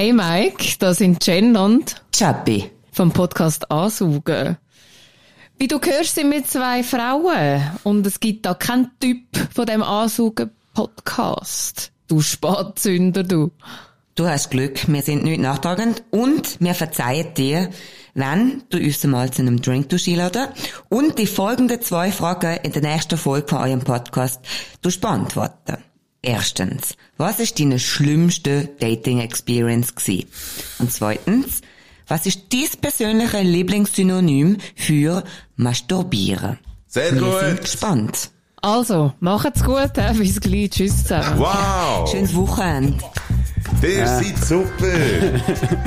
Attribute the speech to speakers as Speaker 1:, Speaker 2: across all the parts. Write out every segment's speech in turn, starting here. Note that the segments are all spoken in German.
Speaker 1: Hey Mike, da sind Jen und
Speaker 2: Chappi.
Speaker 1: vom Podcast Ansaugen. Wie du hörst, sind wir zwei Frauen und es gibt da keinen Typ von dem Ansaugen-Podcast. Du Spatzünder, du.
Speaker 2: Du hast Glück, wir sind nicht nachtragend und wir verzeihen dir, wenn du uns mal zu einem Drink einladen und die folgenden zwei Fragen in der nächsten Folge von eurem Podcast du beantworten. Erstens, was ist deine schlimmste Dating-Experience gewesen? Und zweitens, was ist dein persönliche Lieblingssynonym für masturbieren?
Speaker 3: Sehr
Speaker 2: Wir
Speaker 3: gut.
Speaker 2: sind gespannt.
Speaker 1: Also, macht's gut, äh, bis gleich. Tschüss zusammen.
Speaker 3: Wow!
Speaker 2: Schönes Wochenende.
Speaker 3: Ihr seid super!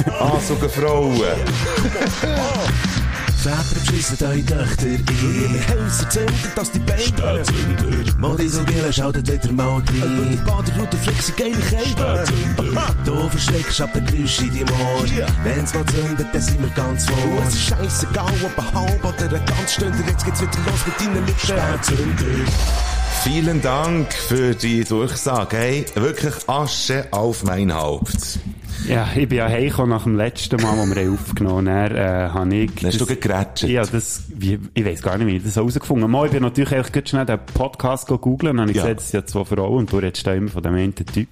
Speaker 3: Ah, sogar Frauen!
Speaker 4: Väter beschissen eure Töchter in ihre Häuser zünden, dass die Beine Modi so gehen, schaltet wieder mal rein. Über die Baderoute fliegt sie geile Kälte. Du verschreckst ab den Geräusch in deinem Ohr. Wenn's mal zündet, dann sind wir ganz vor. Es ist scheissegal, ob ein halb oder ein ganz Stunde. Jetzt geht's wieder los mit deinen Lippen. Spätzünder.
Speaker 3: Vielen Dank für die Durchsage. Hey, wirklich Asche auf mein Haupt.
Speaker 5: Ja, ich bin ja heimgekommen nach dem letzten Mal, wo wir aufgenommen haben. Äh, habe ich
Speaker 3: Hast du
Speaker 5: das-
Speaker 3: gegrätscht?
Speaker 5: Ja, das, wie, ich weiß gar nicht, wie ich das herausgefunden habe. Mal, Ich bin natürlich einfach ganz schnell den Podcast googeln und habe ich
Speaker 3: Ja.
Speaker 5: gesehen, es sind ja zwei Frauen und du redest da immer von dem einen Typ.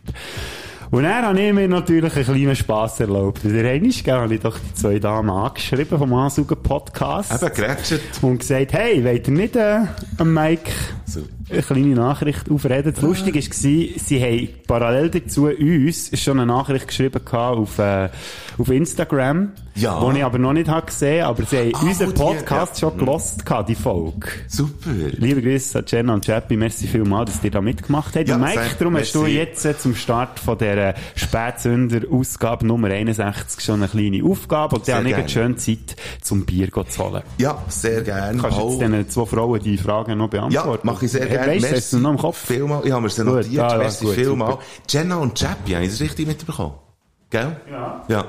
Speaker 5: Und dann habe ich mir natürlich einen kleinen Spass erlaubt. Der gell, habe ich doch die zwei Damen angeschrieben vom Ansaugen Podcast.
Speaker 3: Eben, gegrätscht.
Speaker 5: Und gesagt, hey, wollt ihr nicht äh, am Mike
Speaker 3: So.
Speaker 5: Eine kleine Nachricht aufreden? Das Lustige war, sie haben parallel dazu uns schon eine Nachricht geschrieben auf, äh, auf Instagram.
Speaker 3: Ja.
Speaker 5: Die ich aber noch nicht habe gesehen, aber sie haben
Speaker 3: Ah,
Speaker 5: unseren
Speaker 3: die,
Speaker 5: Podcast
Speaker 3: ja.
Speaker 5: schon gelost die Folge.
Speaker 3: Super.
Speaker 5: Liebe Grüße an Jenna und Chappy, merci vielmals, dass ihr da mitgemacht habt.
Speaker 3: Ja,
Speaker 5: und Mike, darum hast du
Speaker 3: merci.
Speaker 5: jetzt äh, zum Start von dieser Spätsünder-Ausgabe Nummer 61 schon eine kleine Aufgabe und dann habe ich
Speaker 3: gerne.
Speaker 5: schön Zeit, zum Bier zu holen.
Speaker 3: Ja, sehr gerne.
Speaker 5: Kannst du jetzt diesen zwei Frauen die Fragen noch
Speaker 3: Ja,
Speaker 5: beantworten?
Speaker 3: mache ich sehr gerne.
Speaker 5: Weißt hast du noch im Kopf?
Speaker 3: Vielmal. Ich habe mir sie
Speaker 5: Gut,
Speaker 3: notiert.
Speaker 5: ah, ja,
Speaker 3: Merci
Speaker 5: gut,
Speaker 3: vielmal.
Speaker 5: super.
Speaker 3: Jenna und Chappy, habe ich das richtig mitbekommen? Gell? Ja. Ja.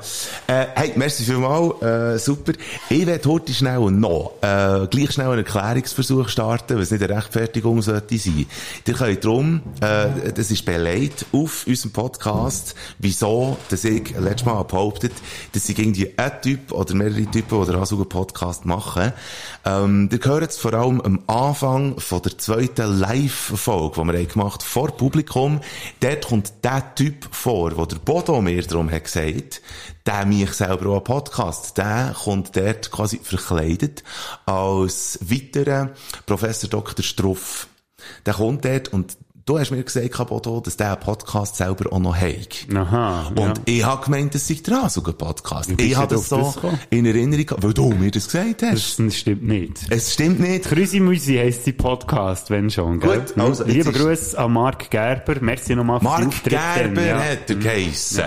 Speaker 3: Äh, hey, merci vielmal, äh, super. Ich werde heute schnell noch, äh, gleich schnell einen Erklärungsversuch starten, was nicht eine Rechtfertigung sollte sein. Ihr könnt drum, äh, das ist beleidigt auf unserem Podcast, wieso, dass ich letztes Mal behauptet, dass ich irgendwie ein Typ oder mehrere Typen, die den Podcast machen. Ähm, ihr hört es vor allem am Anfang von der zweiten Live-Folge, die wir haben gemacht vor Publikum. Dort kommt der Typ vor, wo der Bodo mir darum hat gesagt, der mich selber auch einen Podcast, der kommt dort quasi verkleidet als weiterer Professor Dr. Struff. Der kommt dort und du hast mir gesagt, Bodo, dass der Podcast selber auch noch hat.
Speaker 5: Aha, ja.
Speaker 3: Und ich habe gemeint, das sei der Ansaugen-Podcast.
Speaker 5: bist
Speaker 3: Ich habe das so
Speaker 5: das
Speaker 3: in Erinnerung gehabt, weil du mir das gesagt hast.
Speaker 5: Das stimmt nicht.
Speaker 3: Es stimmt nicht.
Speaker 5: Krüsimusi heisst die Podcast, wenn schon, gell?
Speaker 3: Gut, also, jetzt
Speaker 5: Liebe
Speaker 3: ist-
Speaker 5: Grüße an Marc Gerber. Merci nochmal für
Speaker 3: Mark
Speaker 5: Auftritt.
Speaker 3: Gerber
Speaker 5: ja.
Speaker 3: hat er geheissen.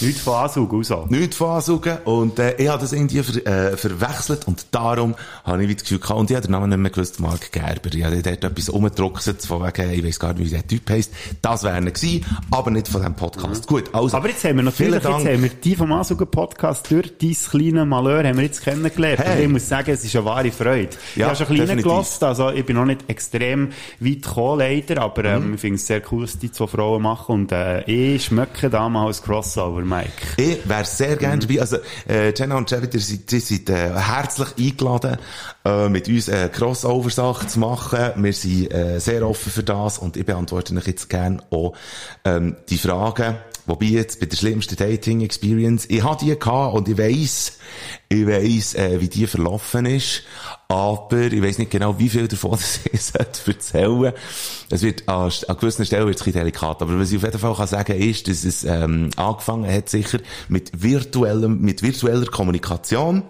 Speaker 5: Nicht von Ansug aus. auch.
Speaker 3: Nicht von ansaugen. Und, äh, ich habe das irgendwie ver, äh, verwechselt und darum habe ich wie das Gefühl gehabt, und ich habe den Namen nicht mehr gewusst, Mark Gerber. Ich habe dort etwas umgedruckt, von wegen, ich weiss gar nicht, wie der Typ heisst. Das wäre er gewesen, aber nicht von diesem Podcast. Gut, also.
Speaker 5: Aber jetzt haben wir natürlich, jetzt
Speaker 3: Dank.
Speaker 5: haben wir die vom Ansugen-Podcast durch dein kleine Malheur haben wir jetzt kennengelernt.
Speaker 3: Hey.
Speaker 5: Und ich muss sagen, es ist eine wahre Freude. ich
Speaker 3: Ja,
Speaker 5: habe schon ein bisschen reingelassen, also ich bin noch nicht extrem weit gekommen, leider, aber ähm,
Speaker 3: Mhm.
Speaker 5: ich finde es sehr cool, dass die zwei Frauen machen und äh, ich schmecke da mal als Crossover, Mike.
Speaker 3: Ich wäre sehr gerne dabei. Also, äh, Jenna und seid, ihr seid äh, herzlich eingeladen, äh, mit uns eine Crossover-Sache zu machen. Wir sind äh, sehr offen für das und ich beantworte euch jetzt gerne auch ähm, die Fragen. Wobei jetzt bei der schlimmsten Dating-Experience, ich hatte die gehabt und ich weiss, ich weiss, äh, wie die verlaufen ist, aber ich weiss nicht genau, wie viel davon das ich erzählen. Es wird, an, an gewissen Stellen wird es ein delikat, aber was ich auf jeden Fall kann sagen ist, dass es, ähm, angefangen hat sicher mit virtuellem, mit virtueller Kommunikation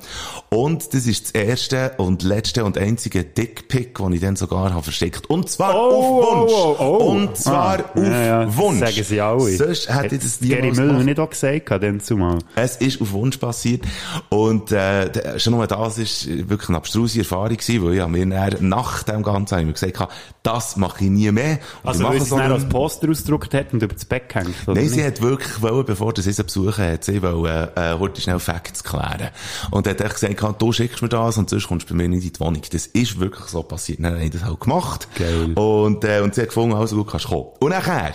Speaker 3: und das ist das erste und letzte und einzige Dickpick, das ich dann sogar habe versteckt. Und zwar
Speaker 5: Oh,
Speaker 3: auf Wunsch.
Speaker 5: oh, oh.
Speaker 3: Und zwar
Speaker 5: Ah,
Speaker 3: auf
Speaker 5: ja, ja, das
Speaker 3: Wunsch.
Speaker 5: sagen sie alle.
Speaker 3: Sonst hätte ich das
Speaker 5: Hat Gary
Speaker 3: niemals
Speaker 5: Müller nicht auch gesagt, dann zumal.
Speaker 3: Es ist auf Wunsch passiert. Und, äh, schon nur das ist wirklich eine abstruse Erfahrung gewesen, weil ich mir dann nach dem Ganzen habe ich mir gesagt, habe, das mache ich nie mehr. Und
Speaker 5: Also, weil sie es
Speaker 3: so
Speaker 5: dann
Speaker 3: einen-
Speaker 5: als Poster ausgedruckt hat und über das Bett oder
Speaker 3: Nein,
Speaker 5: nicht?
Speaker 3: sie hat wirklich wollen, bevor sie sie besuchen hat, sie wollen, äh, heute schnell Facts klären. Und hat echt gesagt, du schickst mir das und sonst kommst du bei mir nicht in die Wohnung. Das ist wirklich so passiert. Dann habe ich das halt gemacht.
Speaker 5: Geil.
Speaker 3: Und, äh, und sie hat gefunden, also gut, kannst kommen. Und nachher,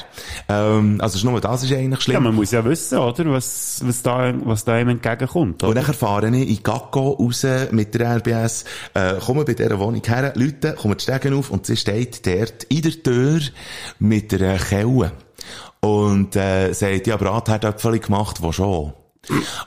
Speaker 3: ähm, also schon nur das ist eigentlich schlimm.
Speaker 5: Ja, man muss ja wissen, oder? Was, was da, was da einem entgegenkommt,
Speaker 3: Und
Speaker 5: oder?
Speaker 3: Fahre ich in Gacko raus mit der RBS, äh, komme bei dieser Wohnung her, Leute, kommen die Stegen auf und sie steht dort in der Tür mit einer Kelle. Und, äh, sagt, ja, Bratherdöpfel gemacht, wo schon.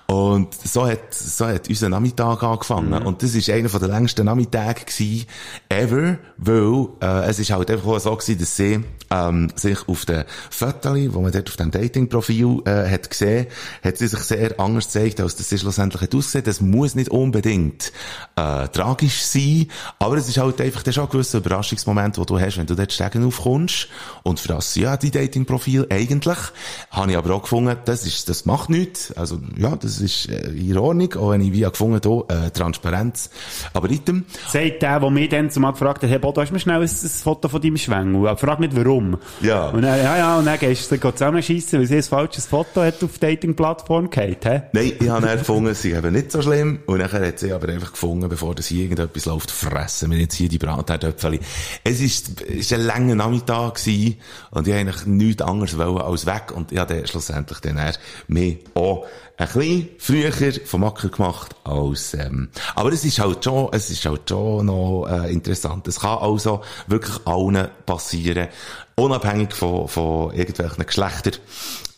Speaker 3: Und so hat, so hat unser Nachmittag angefangen. Und das ist einer von der längsten Nachmittage gewesen, ever, weil, äh, es ist halt einfach auch so gewesen, dass sie, ähm, sich auf den Fotos, wo man dort auf dem Dating-Profil, äh, hat gesehen, hat sie sich sehr anders gezeigt, als das sie schlussendlich hat ausgesehen. Das muss nicht unbedingt, äh, tragisch sein, aber es ist halt einfach dann schon ein gewisser Überraschungsmoment, wo du hast, wenn du dort Stegen aufkommst. Und für das, ja, die Dating-Profil eigentlich, habe ich aber auch gefunden, das ist, das macht nichts. Also, ja, das ist äh, in Ordnung, auch wenn ich wie gefunden habe, äh, Transparenz. Aber item,
Speaker 5: Sagt der, der mich dann zumal gefragt hat, hey Bodo, hast du mir schnell ein, ein Foto von deinem Schwengel? Frag nicht warum.
Speaker 3: Ja.
Speaker 5: Und dann, ja, ja, und dann gehst du zusammenschiessen, weil sie ein falsches Foto hat auf Dating-Plattform gehabt, hä?
Speaker 3: Nein, ich habe dann gefunden, sie haben nicht so schlimm. Und dann hat sie aber einfach gefunden, bevor das hier irgendetwas läuft, fressen wir jetzt hier die Bratherdöpfel. Es ist, es ist ein langer Nachmittag gewesen, und ich eigentlich nichts anderes wollen als weg. Und ich habe dann schlussendlich dann mehr auch ein bisschen früher vom Acker gemacht als, ähm, aber es ist halt schon, es ist halt schon noch, äh, interessant. Es kann also wirklich allen passieren, unabhängig von, von irgendwelchen Geschlechtern,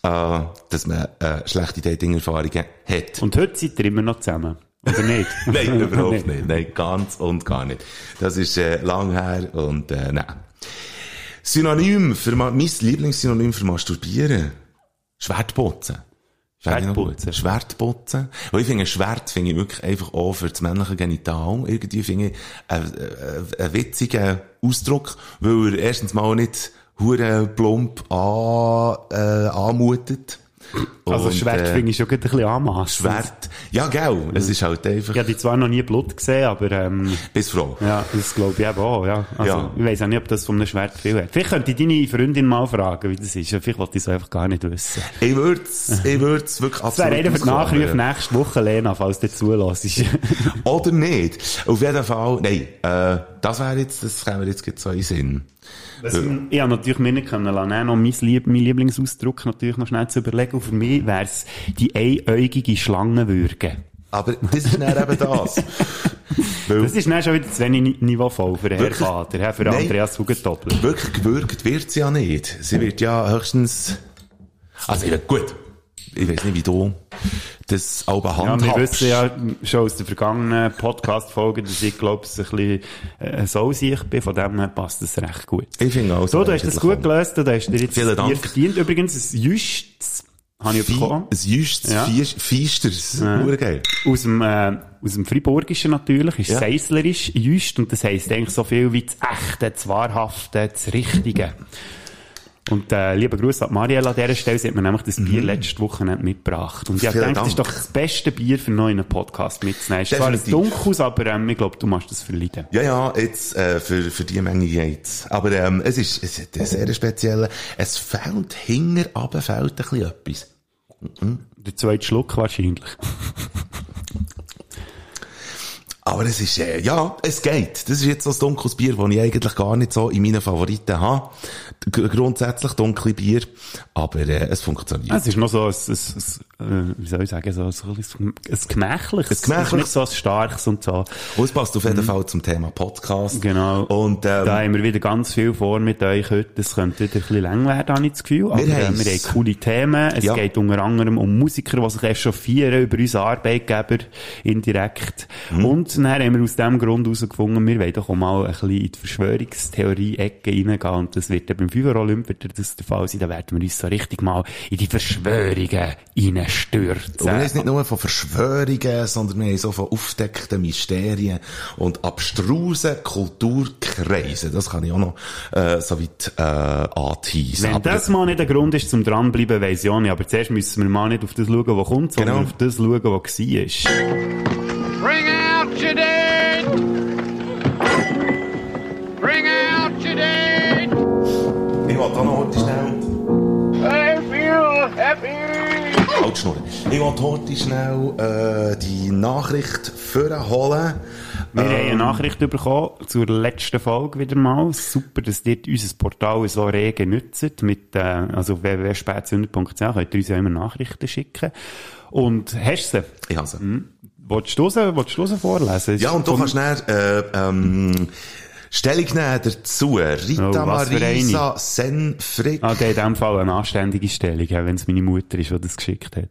Speaker 3: äh, dass man, äh, schlechte Dating-Erfahrungen hat.
Speaker 5: Und heute seid ihr immer noch zusammen. Oder nicht?
Speaker 3: Nein, überhaupt nicht. Nein, ganz und gar nicht. Das ist äh, lang her und äh, nein. Synonym für mein Lieblingssynonym für Masturbieren. Schwertputzen.
Speaker 5: Schwertputzen.
Speaker 3: Schwertputzen. Weil ich finde, Schwert finde ich wirklich einfach auch für das männliche Genital irgendwie finde ich einen, äh, einen witzigen Ausdruck, weil er erstens mal nicht hure plump an, äh, anmutet.
Speaker 5: Also
Speaker 3: Und,
Speaker 5: Schwert
Speaker 3: äh,
Speaker 5: finde ich schon ein bisschen anmassend.
Speaker 3: Schwert. Ja, gell. Es ist halt einfach,
Speaker 5: Ich habe die zwar noch nie Blut gesehen, aber ähm,
Speaker 3: bis froh.
Speaker 5: ja, das glaube ich eben auch, ja. Also,
Speaker 3: Ja.
Speaker 5: ich weiss auch nicht, ob das von einem Schwert viel hat. Vielleicht könnte ich deine Freundin mal fragen, wie das ist. Vielleicht wollte ich es einfach gar nicht wissen.
Speaker 3: Ich würd's, ich würd's wirklich
Speaker 5: Das wäre
Speaker 3: absolut
Speaker 5: einer für den Nachruf
Speaker 3: ausklammern.
Speaker 5: nächste Woche, Lena, falls du zulässt.
Speaker 3: Oder nicht. Auf jeden Fall, nein, äh, das wäre jetzt, das käme jetzt so in den Sinn.
Speaker 5: ich habe natürlich mir nicht können lassen, noch mein, Lieb mein Lieblingsausdruck natürlich noch schnell zu überlegen. Und für mich wäre es die einäugige Schlangenwürge.
Speaker 3: Aber das ist dann eben das. Weil
Speaker 5: Das ist dann schon wieder zu wenig ni- niveauvoll für den Herr
Speaker 3: Wirklich?
Speaker 5: Vater, für
Speaker 3: Nein.
Speaker 5: Andreas Hugendoppel.
Speaker 3: wirklich gewürgt wird sie ja nicht. Sie wird ja höchstens, also gut, ich weiß nicht, wie du das auch
Speaker 5: Ja,
Speaker 3: handhabst.
Speaker 5: wir wissen ja schon aus den vergangenen Podcast-Folgen, dass ich, glaube ich, ein bisschen äh, Soulsicht bin. Von dem her passt das recht gut.
Speaker 3: Ich finde auch
Speaker 5: So, du hast das gut gelöst. Du hast dir jetzt
Speaker 3: Vielen Dank.
Speaker 5: verdient. Übrigens, ein Jüsts habe ich
Speaker 3: Fie-
Speaker 5: bekommen.
Speaker 3: Ein jüstes,
Speaker 5: Ja.
Speaker 3: ja. Feisters, ja. geil.
Speaker 5: Aus dem, äh, aus dem Friburgischen natürlich, ist
Speaker 3: Ja.
Speaker 5: Seislerisch Jüst und das heisst eigentlich so viel wie das Echte, das Wahrhafte, das Richtige. Und äh, lieber Gruß an Mariella an dieser Stelle, sie hat mir nämlich das Bier letzte Woche mitgebracht. Und ich habe
Speaker 3: Mhm.
Speaker 5: Gedacht, das ist doch das beste Bier für einen neuen Podcast mitzunehmen. Es ist zwar ein dunkles, aber ähm, ich glaube, du machst das verleiden.
Speaker 3: Ja, ja, jetzt, äh, für, für die Menge jetzt. Aber, ähm, es ist, es ist ein sehr speziell. Es fehlt hinger, aber fehlt ein bisschen etwas.
Speaker 5: Der zweite Schluck wahrscheinlich.
Speaker 3: Aber es ist, äh, ja, es geht. Das ist jetzt so ein dunkles Bier, das ich eigentlich gar nicht so in meinen Favoriten habe. G grundsätzlich dunkle Bier. Aber, äh, es funktioniert.
Speaker 5: Es ist noch so ein, ein, ein äh, wie soll ich sagen, so ein, ein, ein gemächliches.
Speaker 3: Ein
Speaker 5: Es ist
Speaker 3: gemächliches.
Speaker 5: nicht so ein starkes und so.
Speaker 3: Und es passt auf jeden Fall zum Thema Podcast.
Speaker 5: Mhm. Genau.
Speaker 3: Und, ähm,
Speaker 5: Da haben wir wieder ganz viel vor mit euch heute. Das könnte wieder ein bisschen lang werden, habe ich das Gefühl. Aber äh, wir haben coole Themen. Es
Speaker 3: Ja.
Speaker 5: geht unter anderem um Musiker, die sich echauffieren über unseren Arbeitgeber indirekt.
Speaker 3: Mhm.
Speaker 5: Und dann haben wir aus dem Grund herausgefunden, wir wollen doch auch mal ein bisschen in die Verschwörungstheorie-Ecke reingehen. Und das wird dann beim 5 Olymp wird das der Fall sein. Da werden wir uns so richtig mal in die Verschwörungen reinstürzen.
Speaker 3: Und wir haben nicht nur von Verschwörungen, sondern wir haben so von aufdeckten Mysterien und abstrusen Kulturkreisen. Das kann ich auch noch äh, so weit äh, anteasen.
Speaker 5: Wenn
Speaker 3: Aber-
Speaker 5: das mal nicht der Grund ist zum dranbleiben, weiss ich auch nicht. Aber zuerst müssen wir mal nicht auf das schauen, was kommt, sondern
Speaker 3: Genau.
Speaker 5: auf das schauen, was war.
Speaker 3: Ich wollte heute schnell äh, die Nachricht vorholen,
Speaker 5: Wir haben eine Nachricht bekommen zur letzten Folge wieder mal. Super, dass ihr unser Portal so rege nutzt. Mit, äh, also www.spätzünder.ch könnt ihr uns ja immer Nachrichten schicken. Und hast du sie?
Speaker 3: Ich habe sie.
Speaker 5: Willst du sie, willst du sie vorlesen?
Speaker 3: Ja, und du kannst dann, äh, ähm, Stellung nehmen dazu. Rita
Speaker 5: Oh,
Speaker 3: Marisa Senfrick
Speaker 5: Ah, der hat in dem Fall eine anständige Stellung, wenn es meine Mutter ist, die das geschickt hat.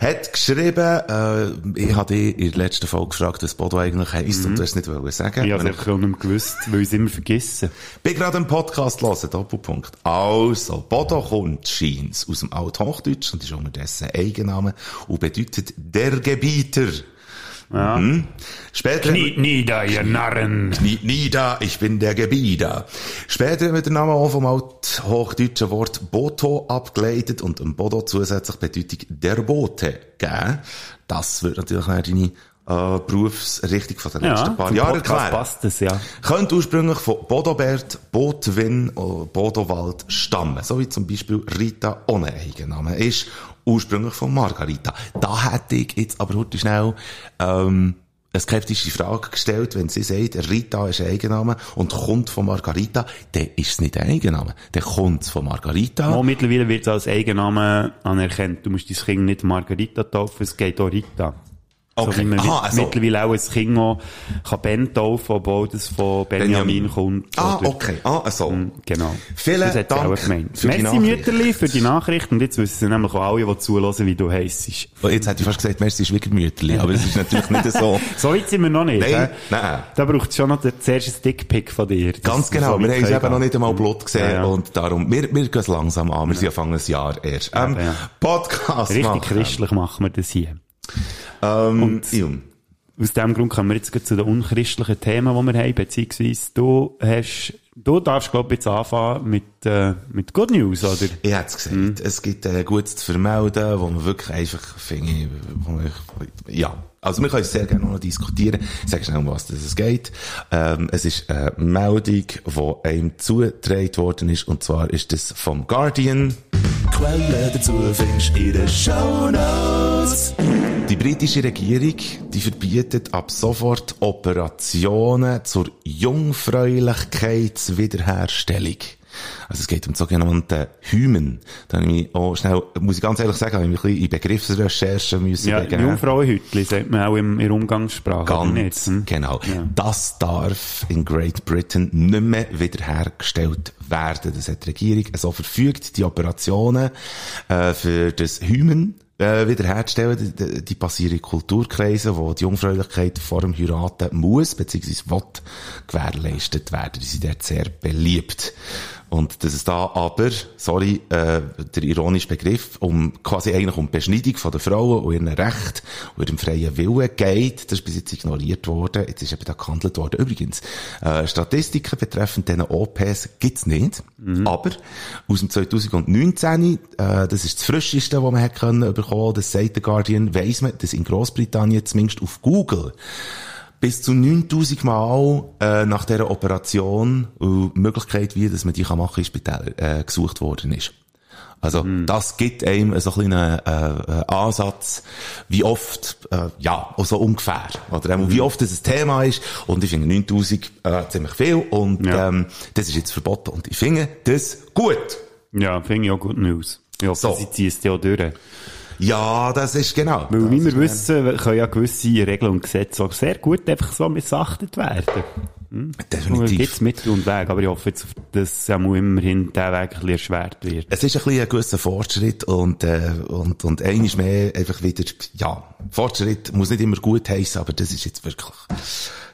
Speaker 3: hat geschrieben, äh, ich habe dich in der letzten Folge gefragt, was Bodo eigentlich heisst, und du hast es nicht wollen sagen.
Speaker 5: Ich habe es nicht gewusst, weil ich es immer vergessen.
Speaker 3: bin gerade einen Podcast hören, Doppelpunkt. Also, Bodo kommt, scheint's, aus dem Althochdeutsch und ist unterdessen Eigenname und bedeutet der Gebieter.
Speaker 5: Ja.
Speaker 3: Mhm. Später
Speaker 5: Kniet nieder, ihr Narren!
Speaker 3: Kniet nieder, ich bin der Gebieter. Später wird der Name auch vom althochdeutschen Wort Boto abgeleitet und dem Bodo zusätzlich Bedeutung der Bote gegeben. Das wird natürlich auch deine äh, Berufsrichtung von den letzten paar Jahren erklären.
Speaker 5: passt es, ja.
Speaker 3: Könnte ursprünglich von Bodobert, Botwin oder Bodowald stammen. So wie zum Beispiel Rita ohne Eigenname ist. Ursprünglich von Margarita. Da hätte ich jetzt aber heute schnell, ähm, eine skeptische Frage gestellt, wenn sie sagt, Rita ist ein Eigenname und kommt von Margarita, dann ist es nicht ein Eigenname. Dann kommt es von Margarita.
Speaker 5: Mal mittlerweile wird es als Eigenname anerkannt. Du musst dein Kind nicht Margarita taufen, es geht auch Rita. So
Speaker 3: Okay.
Speaker 5: wie man
Speaker 3: Aha, also-
Speaker 5: mittlerweile auch ein Kind auch kann Ben taufen, obwohl das von Benjamin,
Speaker 3: Benjamin.
Speaker 5: kommt.
Speaker 3: Ah,
Speaker 5: oder-
Speaker 3: okay. Ah, also.
Speaker 5: Genau.
Speaker 3: Vielen
Speaker 5: das hat
Speaker 3: Dank
Speaker 5: auch gemeint.
Speaker 3: für die
Speaker 5: Merci. Mütterli für die Nachricht und jetzt wissen sie nämlich auch alle, die zuhören, wie du heisst.
Speaker 3: Jetzt hätte ich fast gesagt, merci Schwiegermütterli, aber das ist natürlich nicht so.
Speaker 5: So weit sind wir noch nicht.
Speaker 3: Nein, nein.
Speaker 5: Da braucht es schon noch zuerst ein Dickpick von dir.
Speaker 3: Ganz genau,
Speaker 5: so
Speaker 3: wir haben es eben noch nicht einmal Blut gesehen
Speaker 5: Ja, ja.
Speaker 3: und darum, wir, wir gehen es langsam an, wir sind ja fangen ein Jahr erst. Ähm,
Speaker 5: Ja, ja.
Speaker 3: Podcast
Speaker 5: Richtig
Speaker 3: machen.
Speaker 5: christlich machen wir das hier.
Speaker 3: Ähm, Jung.
Speaker 5: Aus dem Grund kommen wir jetzt zu den unchristlichen Themen, die wir haben, beziehungsweise du hast, du darfst, glaube ich, jetzt anfangen mit, äh, mit Good News, oder?
Speaker 3: Ich hätte es gesagt,
Speaker 5: Mhm.
Speaker 3: es gibt äh, Gutes zu vermelden, wo man wirklich einfach, finde ich, ja, also wir können es sehr gerne noch diskutieren. Ich sage schnell, um was es geht. Ähm, es ist eine Meldung, die einem zugetragen worden ist, und zwar ist das vom Guardian.
Speaker 4: Quellen dazu findest in den Shownotes.
Speaker 3: Die britische Regierung, die verbietet ab sofort Operationen zur Jungfräulichkeitswiederherstellung. Also es geht um die sogenannten Hymen. Da habe ich mich auch schnell, muss ich ganz ehrlich sagen, habe ich mich ein bisschen in Begriffsrecherchen müssen
Speaker 5: Ja. Jungfrauenhütli, sagt man auch im, in Umgangssprache.
Speaker 3: Ganz,
Speaker 5: Hm?
Speaker 3: genau.
Speaker 5: Ja.
Speaker 3: Das darf in Great Britain nicht mehr wiederhergestellt werden. Das hat die Regierung so verfügt. Die Operationen äh, für das Hymen äh, wiederherzustellen, die, die passieren in Kulturkreisen, wo die Jungfräulichkeit vor dem Heiraten muss, beziehungsweise will, gewährleistet werden. Die sind dort sehr beliebt. Und dass es da aber, sorry, äh, der ironische Begriff, um quasi eigentlich um die Beschneidung von der Frauen und ihren Recht und ihrem freien Willen geht, das ist bis jetzt ignoriert worden, jetzt ist eben da gehandelt worden. Übrigens, äh, Statistiken betreffend diesen OPs gibt's nicht, aber aus dem 2019, äh, das ist das Frischeste, was man hat können bekommen, das sagt der Guardian, weiss man, dass in Großbritannien zumindest auf Google bis zu 9000 Mal äh, nach dieser Operation und die Möglichkeit, wie dass man die kann machen in Spitälern, äh, gesucht worden ist. Also das gibt einem so einen kleinen äh, äh, Ansatz, wie oft, äh, ja, so ungefähr, oder ähm, wie oft das ein Thema ist. Und ich finde 9000 äh, ziemlich viel und
Speaker 5: Ja.
Speaker 3: ähm, das ist jetzt verboten und ich finde das gut.
Speaker 5: Ja, finde ich auch Good News. Ja,
Speaker 3: So.
Speaker 5: sie ziehen es ja durch.
Speaker 3: Ja, das ist genau.
Speaker 5: Weil, wie wir
Speaker 3: ist,
Speaker 5: wissen, können ja gewisse Regeln und Gesetze auch sehr gut einfach so missachtet werden. Es
Speaker 3: definitiv.
Speaker 5: gibt Mittel und Wege, aber ich hoffe jetzt, dass ja immerhin der Weg ein bisschen erschwert wird.
Speaker 3: Es ist ein bisschen ein gewisser Fortschritt und, äh, und, und eines mehr einfach wieder, ja, Fortschritt muss nicht immer gut heißen, aber das ist jetzt wirklich,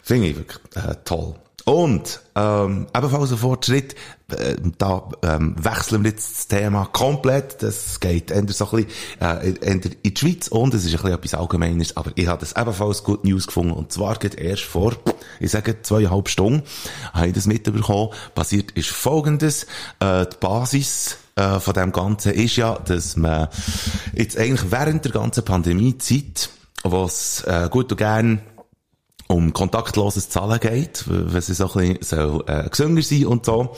Speaker 3: finde ich wirklich, äh, toll. Und, ähm, ebenfalls ein Fortschritt, äh, da, ähm, wechseln wir jetzt das Thema komplett, das geht eher so ein bisschen, äh, in die Schweiz. Und es ist ein bisschen etwas Allgemeines, aber ich habe das ebenfalls Good News gefunden. Und zwar geht erst vor, ich sage zweieinhalb Stunden, habe ich das mitbekommen, passiert ist folgendes, äh, die Basis, äh, von dem Ganzen ist ja, dass man jetzt eigentlich während der ganzen Pandemiezeit, was äh, gut und gern um kontaktloses Zahlen geht, weil es so ein bisschen äh, gesünder sein und so,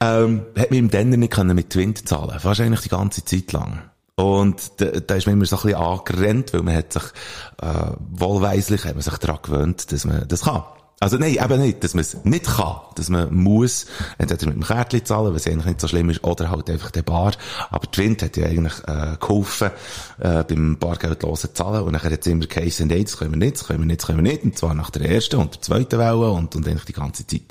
Speaker 3: ähm, hat man im Denner nicht können mit Twint zahlen. Wahrscheinlich die ganze Zeit lang. Und da, da ist man immer so ein bisschen angerannt, weil man hat sich, äh, wohlweislich hat man sich daran gewöhnt, dass man das kann. Also nein, eben nicht, dass man es nicht kann, dass man muss, entweder mit dem Kärtchen zahlen, was eigentlich nicht so schlimm ist, oder halt einfach der Bar. Aber die Wind hat ja eigentlich äh, geholfen, äh, beim bargeldlosen Zahlen und dann hat es immer geheißen, nein, das können wir nicht, das können wir nicht, das können wir nicht, und zwar nach der ersten und der zweiten Welle und, und eigentlich die ganze Zeit.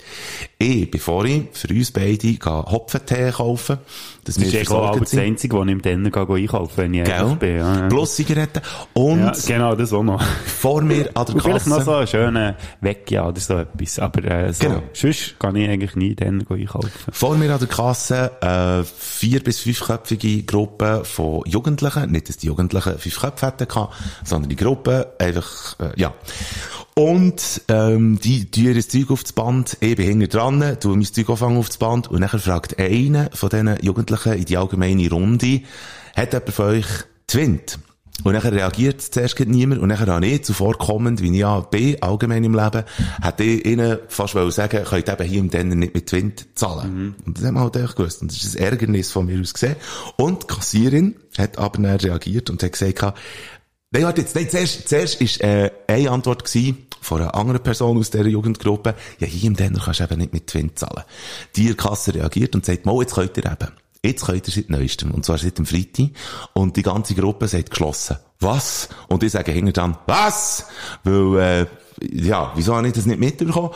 Speaker 3: Ich, bevor ich für uns beide gehe Hopfentee kaufen, dass
Speaker 5: Das ist
Speaker 3: wir
Speaker 5: ja auch das Einzige, was ich im Denner gehe einkaufen wenn ich
Speaker 3: gell?
Speaker 5: bin. Ja, ja.
Speaker 3: plus Zigaretten und
Speaker 5: ja, genau, das auch noch.
Speaker 3: vor mir an der
Speaker 5: Und vielleicht noch
Speaker 3: Kasse,
Speaker 5: so einen schönen Vecchia oder so etwas. Aber äh, so,
Speaker 3: Genau.
Speaker 5: sonst kann ich eigentlich nie Denner einkaufen.
Speaker 3: Vor mir an der Kasse äh, vier- bis fünfköpfige Gruppe von Jugendlichen. Nicht, dass die Jugendlichen fünf Köpfe hätten gehabt, sondern die Gruppe einfach, äh, ja. Und ähm, die tun ihr Zeug aufs Band, ich bin hinten dran, tu mein Zeug anfangen aufs Band und nachher fragt einer von diesen Jugendlichen in die allgemeine Runde, hat jemand von euch Twint? Und nachher reagiert zuerst niemand und nachher habe ich zuvorkommend, wie ich ja bin, allgemein im Leben, hätte ich ihnen fast wollen sagen, könnt eben hier im Denner nicht mit Twint zahlen. Und das haben wir halt einfach gewusst. Und das ist ein Ärgernis von mir aus gesehen. Und die Kassierin hat aber dann reagiert und hat gesagt, Nein, warte jetzt, nein, zuerst, zuerst ist, äh, eine Antwort gewesen von einer anderen Person aus dieser Jugendgruppe, ja, hier im Denner kannst du eben nicht mit Twin zahlen. Die Kasse reagiert und sagt, mal, jetzt könnt ihr eben. Jetzt könnt ihr seit neuestem. Und zwar seit dem Freitag. Und die ganze Gruppe sagt geschlossen. Was? Und ich sage hinter dran, was? Weil, äh, ja, wieso habe ich das nicht mitbekommen?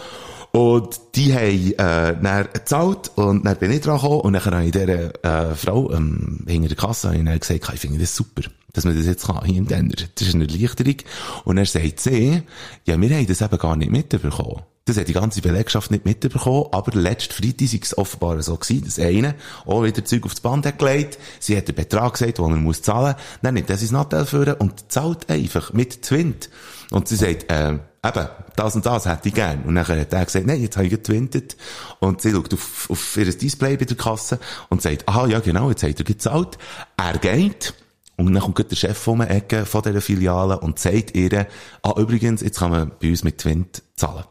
Speaker 3: Und die haben, äh, dann gezahlt und dann bin ich dran gekommen und dann habe ich dieser, äh, Frau, ähm, hinter der Kasse, dann gesagt, ich finde das super, dass man das jetzt kann, hier. Das ist eine Erleichterung. Und er sagt sie, ja, wir haben das eben gar nicht mitbekommen. Das hat die ganze Belegschaft nicht mitbekommen, aber letzten Freitag war es offenbar so gewesen, dass einer auch wieder Zeug aufs Band hat gelegt, sie hat den Betrag gesagt, den er muss zahlen, dann nimmt er sein Nattel führen und zahlt einfach mit Twint. Und sie sagt, äh, eben, das und das hätte ich gern. Und dann hat er gesagt, nein, jetzt habe ich getwintet. Und sie schaut auf, auf ihr Display bei der Kasse und sagt, aha, ja genau, jetzt hat er gezahlt. Er geht. Und dann kommt der Chef um die Ecke von dieser Filiale und sagt ihr, ah, übrigens, jetzt kann man bei uns mit Twint zahlen.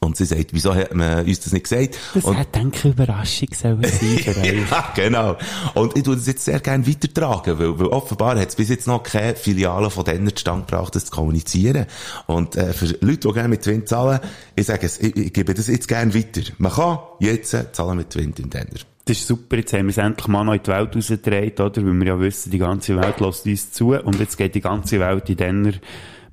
Speaker 3: Und sie sagt, wieso hat man uns das nicht gesagt?
Speaker 5: Das
Speaker 3: und,
Speaker 5: hätte, denke ich, Überraschung sein
Speaker 3: ja, genau. Und ich tue das jetzt sehr gerne weitertragen, weil, weil offenbar hat es bis jetzt noch keine Filiale von denen zustande gebracht, das zu kommunizieren. Und äh, für Leute, die gerne mit Twint zahlen, ich sage es, ich, ich gebe das jetzt gerne weiter. Man kann jetzt zahlen mit Twint im Denner.
Speaker 5: Das ist super, jetzt haben wir es endlich mal noch in die Welt rausgedreht, oder? Weil wir ja wissen, die ganze Welt lässt uns zu. Und jetzt geht die ganze Welt in Denner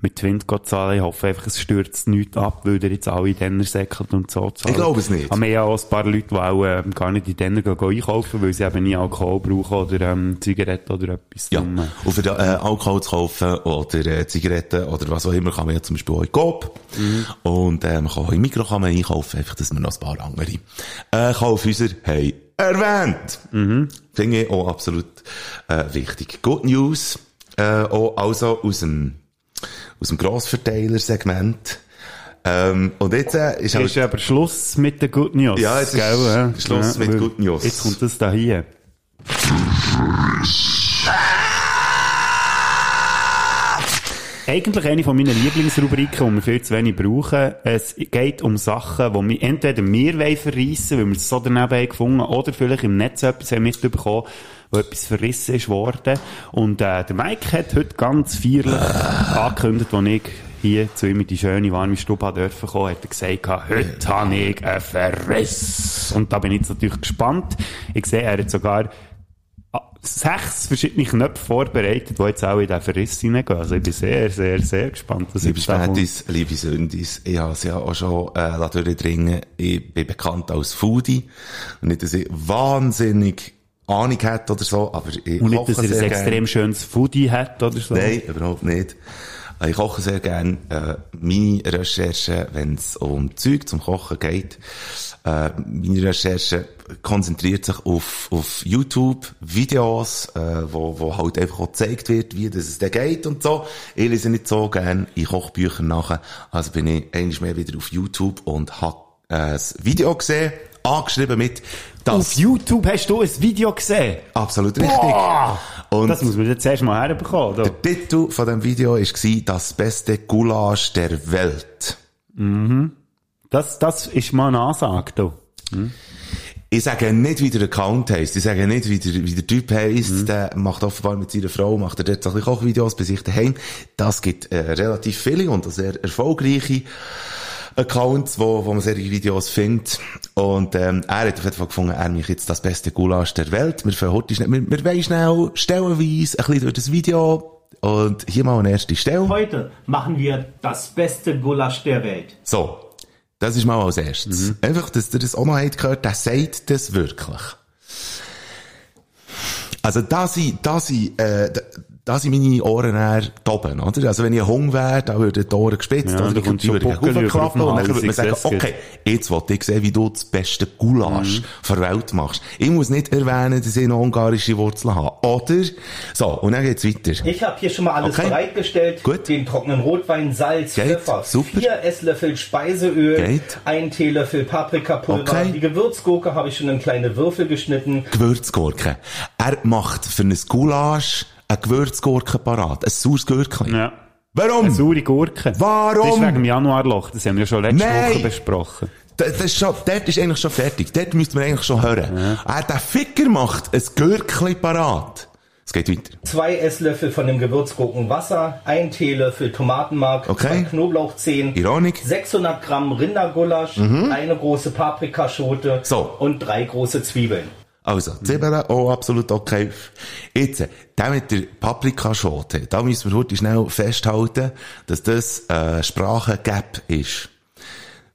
Speaker 5: mit Twint zahlen. Ich hoffe einfach, es stürzt nichts ab, weil ihr jetzt alle in Denner säckelt und so zahlen.
Speaker 3: Ich glaube es nicht.
Speaker 5: Aber wir haben ja auch ein paar Leute, die auch ähm, gar nicht in Denner gehen, gehen einkaufen, weil sie eben nie Alkohol brauchen oder ähm, Zigaretten oder etwas.
Speaker 3: Ja.
Speaker 5: Darum, äh,
Speaker 3: Und für äh, Alkohol zu kaufen oder äh, Zigaretten oder was auch immer, kann man ja zum Beispiel auch in Coop. Und äh, man kann auch im Mikro kann man einkaufen, einfach, dass man noch ein paar andere äh, Kaufhäuser haben erwähnt. Finde ich auch absolut äh, wichtig. Good News, äh, auch also aus dem, aus dem Grossverteiler-Segment. Ähm, und jetzt äh, ist halt...
Speaker 5: Ist aber Schluss mit den Good News.
Speaker 3: Ja, jetzt ist
Speaker 5: gell, äh?
Speaker 3: Schluss mit
Speaker 5: weil
Speaker 3: Good News.
Speaker 5: Jetzt kommt das da hier. Eigentlich eine von meinen Lieblingsrubriken, die wir viel zu wenig brauchen. Es geht um Sachen, die wir entweder wir verreissen, weil wir es so daneben haben gefunden oder vielleicht im Netz etwas haben mitbekommen, wo etwas verrissen ist worden. Und äh, der Mike hat heute ganz feierlich angekündigt, als ich hier zu ihm in die schöne, warme Stube dürfen kommen, hat er gesagt, heute habe ich einen Verriss. Und da bin ich jetzt natürlich gespannt. Ich sehe, er hat sogar sechs verschiedene Knöpfe vorbereitet, die jetzt auch in diesen Verriss hineingehen. Also ich bin sehr, sehr, sehr gespannt, was
Speaker 3: Liebe. Spätis, liebe Sündis, ich habe es ja auch schon äh, durchdringen. Ich bin bekannt als Foodie. Und nicht, dass ich wahnsinnig Ahnung hätte oder so, aber ich
Speaker 5: Und nicht, dass er ein extrem schönes Foodie hat oder so.
Speaker 3: Nein, überhaupt nicht. Äh, Ich koche sehr gern. Äh, meine Recherche, wenn es um Zeug zum Kochen geht, äh, meine Recherche konzentriert sich auf, auf YouTube Videos, äh, wo, wo halt einfach auch gezeigt wird, wie das es da geht und so. Ich lese nicht so gern in Kochbüchern nachher. Also bin ich eigentlich mehr wieder auf YouTube und habe äh, das Video gesehen, angeschrieben mit
Speaker 5: Auf
Speaker 3: das
Speaker 5: YouTube hast du ein Video gesehen.
Speaker 3: absolut richtig.
Speaker 5: Boah!
Speaker 3: Und
Speaker 5: Das muss man jetzt erst mal herbekommen. oder?
Speaker 3: der Titel von dem Video war das beste Gulasch der Welt.
Speaker 5: Das, das ist mal eine Ansage, du.
Speaker 3: Ich sage nicht, wie der Account heisst. Ich sage nicht, wie der, wie der Typ heisst. Der macht offenbar mit seiner Frau, macht er dort bisschen Kochvideos bei sich daheim. Das gibt äh, relativ viele und sehr erfolgreiche Accounts, wo, wo man solche Videos findet. Und ähm, er hat auf jeden Fall gefunden, er mich jetzt das beste Gulasch der Welt. Wir, schnell, wir, wir wollen schnell stellenweise ein bisschen durch das Video und hier mal eine erste Stelle.
Speaker 6: Heute machen wir das beste Gulasch der Welt.
Speaker 3: So, das ist mal als erstes. Einfach, dass ihr das auch noch habt gehört, der sagt das wirklich. Also da sind, da sind, äh, da- da sind meine Ohren eher oben, oder? Also wenn ich ein Hung wäre, dann würden die Ohren gespitzt,
Speaker 5: Ja,
Speaker 3: oder
Speaker 5: da
Speaker 3: ich würde raufklappen
Speaker 5: auf
Speaker 3: und dann würde man
Speaker 5: ich
Speaker 3: sagen, okay, jetzt wollte ich sehen, wie du das beste Gulasch
Speaker 5: Mhm.
Speaker 3: der Welt machst. Ich muss nicht erwähnen, dass ich noch ungarische Wurzeln habe. Oder? So, und dann geht's weiter.
Speaker 6: Ich habe hier schon mal alles
Speaker 3: Okay.
Speaker 6: bereitgestellt.
Speaker 3: Gut.
Speaker 6: Den trockenen Rotwein, Salz,
Speaker 3: Geht.
Speaker 6: Pfeffer,
Speaker 3: Super.
Speaker 6: vier Esslöffel Speiseöl,
Speaker 3: Geht.
Speaker 6: ein Teelöffel Paprikapulver.
Speaker 3: Okay.
Speaker 6: Die Gewürzgurke habe ich schon in kleine Würfel geschnitten.
Speaker 3: Gewürzgurke. Er macht für ein Gulasch eine Gewürzgurke parat. Ein saures Gürkchen.
Speaker 5: Ja.
Speaker 3: Warum?
Speaker 5: Eine saure Gurke.
Speaker 3: Warum?
Speaker 5: Das ist wegen dem Januarloch. Das haben wir ja schon letzte
Speaker 3: Nein.
Speaker 5: Woche besprochen.
Speaker 3: Das, das ist schon, dort ist eigentlich schon fertig. Dort müsste man eigentlich schon hören. Er, der Ficker macht ein Gürkchen parat. Es geht weiter.
Speaker 6: Zwei Esslöffel von dem Gewürzgurkenwasser, ein Tomatenmark,
Speaker 3: Okay.
Speaker 6: zwei Knoblauchzehen,
Speaker 3: Ironik.
Speaker 6: 600 Gramm Rindergulasch, eine große Paprikaschote
Speaker 3: Mhm. So.
Speaker 6: und drei große Zwiebeln.
Speaker 3: Also, Zwiebeln, auch absolut okay. Jetzt, der mit der Paprikaschote, da müssen wir heute schnell festhalten, dass das äh, Sprachengap ist.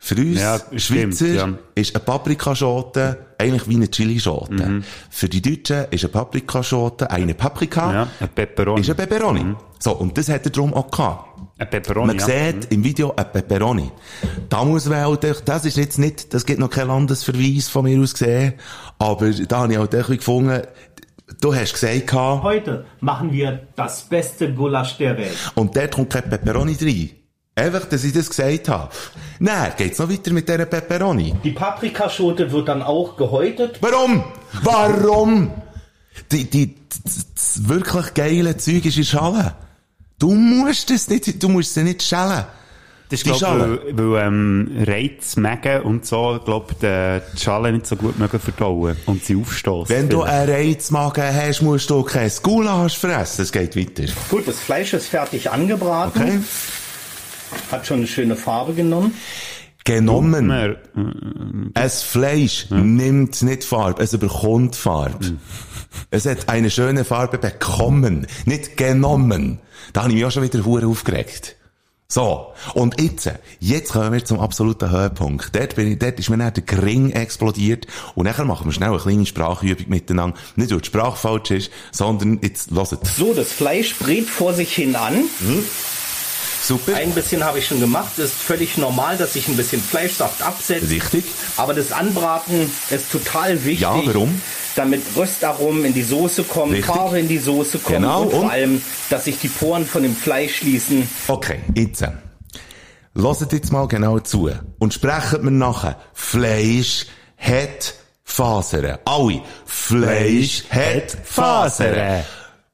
Speaker 3: Für uns
Speaker 5: Ja, stimmt,
Speaker 3: Schweizer
Speaker 5: ja.
Speaker 3: ist eine Paprikaschote eigentlich wie eine Chilischote. Für die Deutschen ist eine Paprikaschote eine Paprika,
Speaker 5: Ja, ein Pepperoni.
Speaker 3: ist eine Pepperoni. So, und das hat er darum auch gehabt.
Speaker 5: Ein Pepperoni,
Speaker 3: Man
Speaker 5: ja.
Speaker 3: sieht im Video ein Pepperoni. Da muss man halt, echt- das ist jetzt nicht, das gibt noch keinen Landesverweis von mir aus gesehen, aber da habe ich halt echt gefunden, du hast gesagt
Speaker 6: Heute machen wir das beste Gulasch der Welt.
Speaker 3: und dort kommt kein Pepperoni rein. Einfach, dass ich das gesagt habe. Nein, geht's noch weiter mit dieser Pepperoni.
Speaker 6: Die Paprikaschote wird dann auch gehäutet.
Speaker 3: Warum? Warum? Die, die, das, das wirklich geile Zeug ist in Schale. Du musst es nicht, du musst es nicht schälen.
Speaker 5: Das ist,
Speaker 3: Die
Speaker 5: glaub,
Speaker 3: Schale.
Speaker 5: weil, weil ähm, Reizmägen und so, glaub, die, die Schale nicht so gut mögen verdauen und sie aufstoßen.
Speaker 3: Wenn du einen Reizmagen hast, musst du kein Gulasch fressen. Es geht weiter.
Speaker 6: Gut, das Fleisch ist fertig angebraten.
Speaker 3: Okay?
Speaker 6: Hat schon eine schöne Farbe genommen.
Speaker 3: Genommen.
Speaker 5: Mehr,
Speaker 3: Ein Fleisch nimmt nicht Farbe, es bekommt Farbe. Es hat eine schöne Farbe bekommen, nicht genommen. Da habe ich mich auch schon wieder hure aufgeregt. So. Und jetzt, jetzt kommen wir zum absoluten Höhepunkt. Dort bin ich, dort ist mir dann der Gring explodiert. Und nachher machen wir schnell eine kleine Sprachübung miteinander. Nicht, weil die Sprache falsch ist, sondern jetzt hört.
Speaker 6: So, das Fleisch brät vor sich hin an.
Speaker 3: Super.
Speaker 6: Ein bisschen habe ich schon gemacht. Es ist völlig normal, dass sich ein bisschen Fleischsaft absetzt.
Speaker 3: Richtig.
Speaker 6: Aber das Anbraten ist total wichtig.
Speaker 3: Ja, warum?
Speaker 6: Damit Röstaromen in die Soße kommen,
Speaker 3: Richtig.
Speaker 6: Farbe in die Soße kommen
Speaker 3: Genau,
Speaker 6: und vor
Speaker 3: und?
Speaker 6: allem, dass sich die Poren von dem Fleisch schließen.
Speaker 3: Okay, jetzt. Hört jetzt mal genau zu. Und sprechen mir nachher. Fleisch hat Fasern. Alle. Fleisch hat Fasern.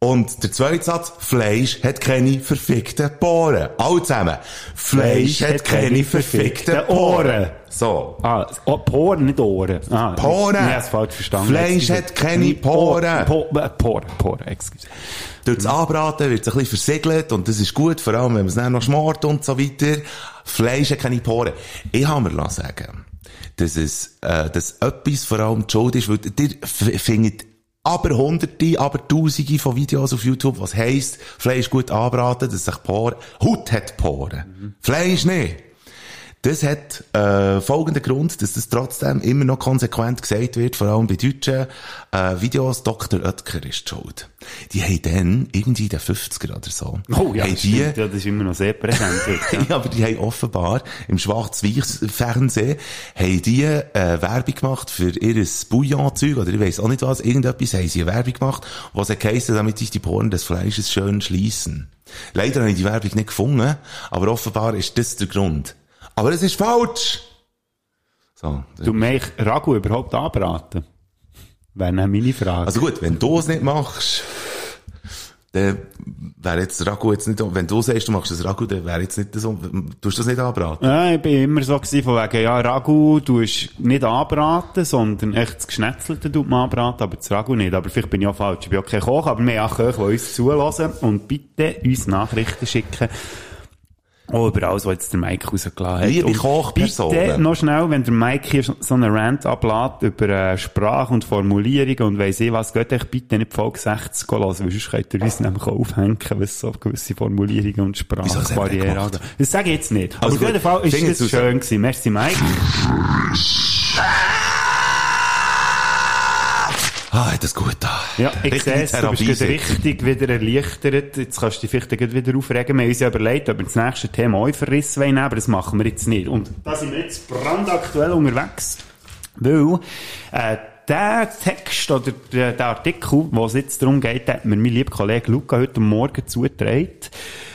Speaker 3: Und der zweite Satz, Fleisch hat keine verfickten Poren. Alle zusammen. Fleisch hat keine verfickten Ohren. So.
Speaker 5: Ah, oh, Poren, nicht Ohren. Ah,
Speaker 3: Poren.
Speaker 5: Ich habe es falsch verstanden.
Speaker 3: Fleisch hat keine Poren.
Speaker 5: Po, po, Poren, Poren, excuse.
Speaker 3: Durch das Anbraten wird es ein bisschen versiegelt und das ist gut, vor allem wenn man es dann noch schmort und so weiter. Fleisch hat keine Poren. Ich habe mir lassen sagen, dass es, äh, dass etwas vor allem die Schuld ist, weil ihr findet aber hunderte, aber tausende von Videos auf YouTube, was heisst, Fleisch gut anbraten, dass sich Poren, Haut hat Poren. Fleisch nicht. Das hat äh, folgenden Grund, dass das trotzdem immer noch konsequent gesagt wird, vor allem bei deutschen äh, Videos, Dr. Oetker ist die schuld. Die haben dann, irgendwie in den 50er oder so,
Speaker 5: Oh ja, das
Speaker 3: die,
Speaker 5: ja, das ist immer noch sehr präsent. ja.
Speaker 3: ja, aber die haben offenbar im Schwarz-Weiß-Fernsehen haben die äh, Werbung gemacht für ihr Bouillon-Zeug oder ich weiss auch nicht was, irgendetwas haben sie eine Werbung gemacht, was hat geheissen, damit sich die Poren des Fleisches schön schließen. Leider habe ich die Werbung nicht gefunden, aber offenbar ist das der Grund. Aber es ist falsch! So.
Speaker 5: Du möchtest Ragu überhaupt anbraten? Wäre dann meine Frage.
Speaker 3: Also gut, wenn du es nicht machst, dann wäre jetzt Ragu jetzt nicht, wenn du sagst, du machst das Ragu, dann wäre jetzt nicht so, du tust das nicht anbraten.
Speaker 5: Ja, ich bin immer so gewesen, von wegen, ja, Ragu tust nicht anbraten, sondern echt das Geschnetzelte tut man anbraten, aber das Ragu nicht. Aber vielleicht bin ich auch falsch. Ich bin auch kein Koch, aber wir haben auch Köche, die uns zulassen und bitte uns Nachrichten schicken. Oh, über alles, was jetzt der Mike rausgelassen hat.
Speaker 3: Liebe Kochpersonen.
Speaker 5: Bitte noch schnell, wenn der Mike hier so einen Rant ablädt über äh, Sprache und Formulierungen und weiss ich was, geht euch bitte nicht Folge 60 hören, weil sonst könnt ihr uns nämlich auch aufhängen, was so gewisse Formulierungen und Sprachbarrieren angeht. Das sage ich jetzt nicht. Aber
Speaker 3: Also
Speaker 5: auf jeden Fall ist
Speaker 3: Sie
Speaker 5: schön gewesen. Merci, Mike.
Speaker 3: Ah, das gut da.
Speaker 5: Ja, ich sehe es, du bist richtig wieder erleichtert. Jetzt kannst du dich vielleicht wieder aufregen. Wir haben uns ja überlegt, ob wir das nächste Thema auch verrissen wollen, aber das machen wir jetzt nicht. Und da sind wir jetzt brandaktuell unterwegs, weil äh, der Text oder der, der Artikel, wo es jetzt darum geht, hat mir mein lieber Kollege Luca heute Morgen zugetragen.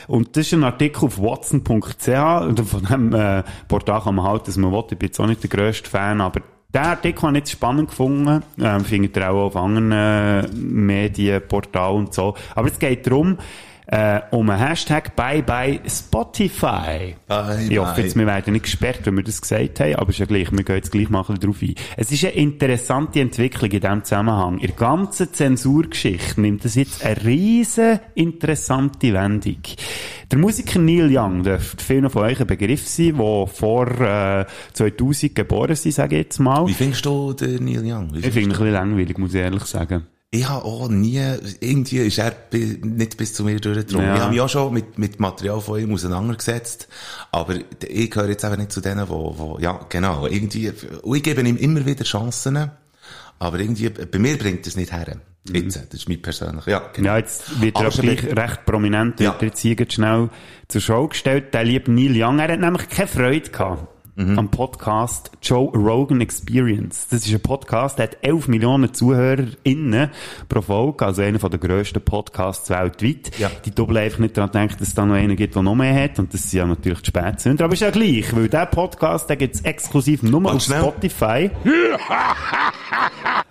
Speaker 5: Und das ist ein Artikel auf watson.ch von dem äh, Portal kann man halt, dass man will. Ich bin jetzt auch nicht der grösste Fan, aber den Artikel habe ich jetzt spannend gefunden. Ähm, findet ihr auch auf anderen äh, Medienportalen und so. Aber es geht darum, äh, um einen Hashtag Bye Bye Spotify.
Speaker 3: Bye
Speaker 5: ich hoffe jetzt, wir werden nicht gesperrt, wenn wir das gesagt haben, aber ist ja gleich, wir gehen jetzt gleich mal ein drauf ein. Es ist eine interessante Entwicklung in diesem Zusammenhang. In der ganzen Zensurgeschichte nimmt das jetzt eine riesen interessante Wendung. Der Musiker Neil Young dürfte vielen von euch ein Begriff sein, der vor äh, 2000 geboren ist, sage ich jetzt mal.
Speaker 3: Wie findest du den Neil Young?
Speaker 5: Ich finde ihn ein bisschen langweilig, muss ich ehrlich sagen.
Speaker 3: Ich habe auch nie, irgendwie ist er nicht bis zu mir durchgedrungen.
Speaker 5: Ja.
Speaker 3: Ich habe mich auch schon mit, mit Material von ihm auseinandergesetzt, aber ich gehöre jetzt einfach nicht zu denen, wo, wo, ja, genau, irgendwie, und ich gebe ihm immer wieder Chancen, aber irgendwie, bei mir bringt es nicht her. Jetzt, das ist mein persönlich, ja, genau.
Speaker 5: Ja, jetzt wird er
Speaker 3: Aber
Speaker 5: gleich recht prominent,
Speaker 3: Ja.
Speaker 5: wird er jetzt hier schnell zur Show gestellt. Der liebe Neil Young, er hat nämlich keine Freude gehabt.
Speaker 3: Mhm.
Speaker 5: Am Podcast Joe Rogan Experience. Das ist ein Podcast, der hat 11 Millionen ZuhörerInnen pro Folge, also einer der grössten Podcasts weltweit.
Speaker 3: Ja.
Speaker 5: Die doppeln einfach nicht daran denken, dass es da noch einen gibt, der noch mehr hat. Und das sind ja natürlich die Spätsünder. Aber ist ja gleich, weil der Podcast, der gibt's exklusiv nur
Speaker 3: Und
Speaker 5: auf
Speaker 3: schnell-
Speaker 5: Spotify.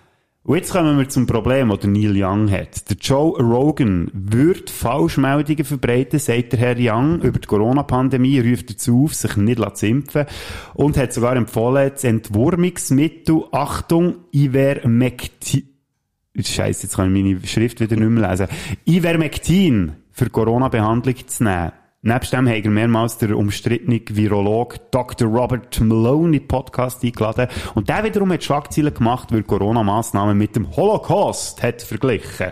Speaker 5: Und jetzt kommen wir zum Problem, das Neil Young hat. Der Joe Rogan wird Falschmeldungen verbreiten, sagt der Herr Young. Über die Corona-Pandemie ruft er zu auf, sich nicht zu impfen. Und hat sogar empfohlen, das Entwurmungsmittel, Achtung, Ivermectin, Scheiße, jetzt kann ich meine Schrift wieder nicht mehr lesen. Ivermectin für Corona-Behandlung zu nehmen. Nebst dem hat er mehrmals der umstrittene Virolog Dr. Robert Malone in den Podcast eingeladen. Und der wiederum hat Schlagzeilen gemacht, weil Corona-Massnahmen mit dem Holocaust hat verglichen.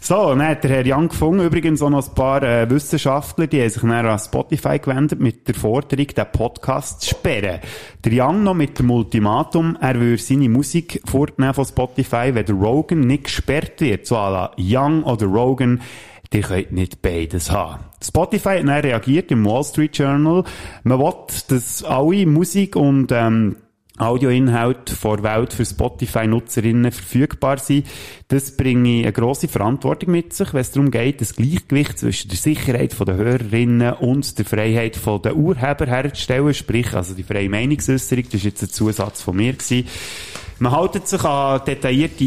Speaker 5: So, dann hat der Herr Young gefunden, übrigens auch noch ein paar äh, Wissenschaftler, die haben sich dann an Spotify gewendet mit der Forderung, den Podcast zu sperren. Der Young noch mit dem Ultimatum, er würde seine Musik fortnehmen von Spotify, wenn der Rogan nicht gesperrt wird. So à la Young oder Rogan, die könnt nicht beides haben. Spotify hat dann reagiert im Wall Street Journal. Man will, dass alle Musik und ähm, Audioinhalte vor Welt für Spotify-Nutzerinnen verfügbar sind. Das bringe eine grosse Verantwortung mit sich, wenn es darum geht, das Gleichgewicht zwischen der Sicherheit der Hörerinnen und der Freiheit der Urheber herzustellen, sprich, also die freie Meinungsäußerung, das ist jetzt ein Zusatz von mir gewesen. Man haltet sich an detaillierte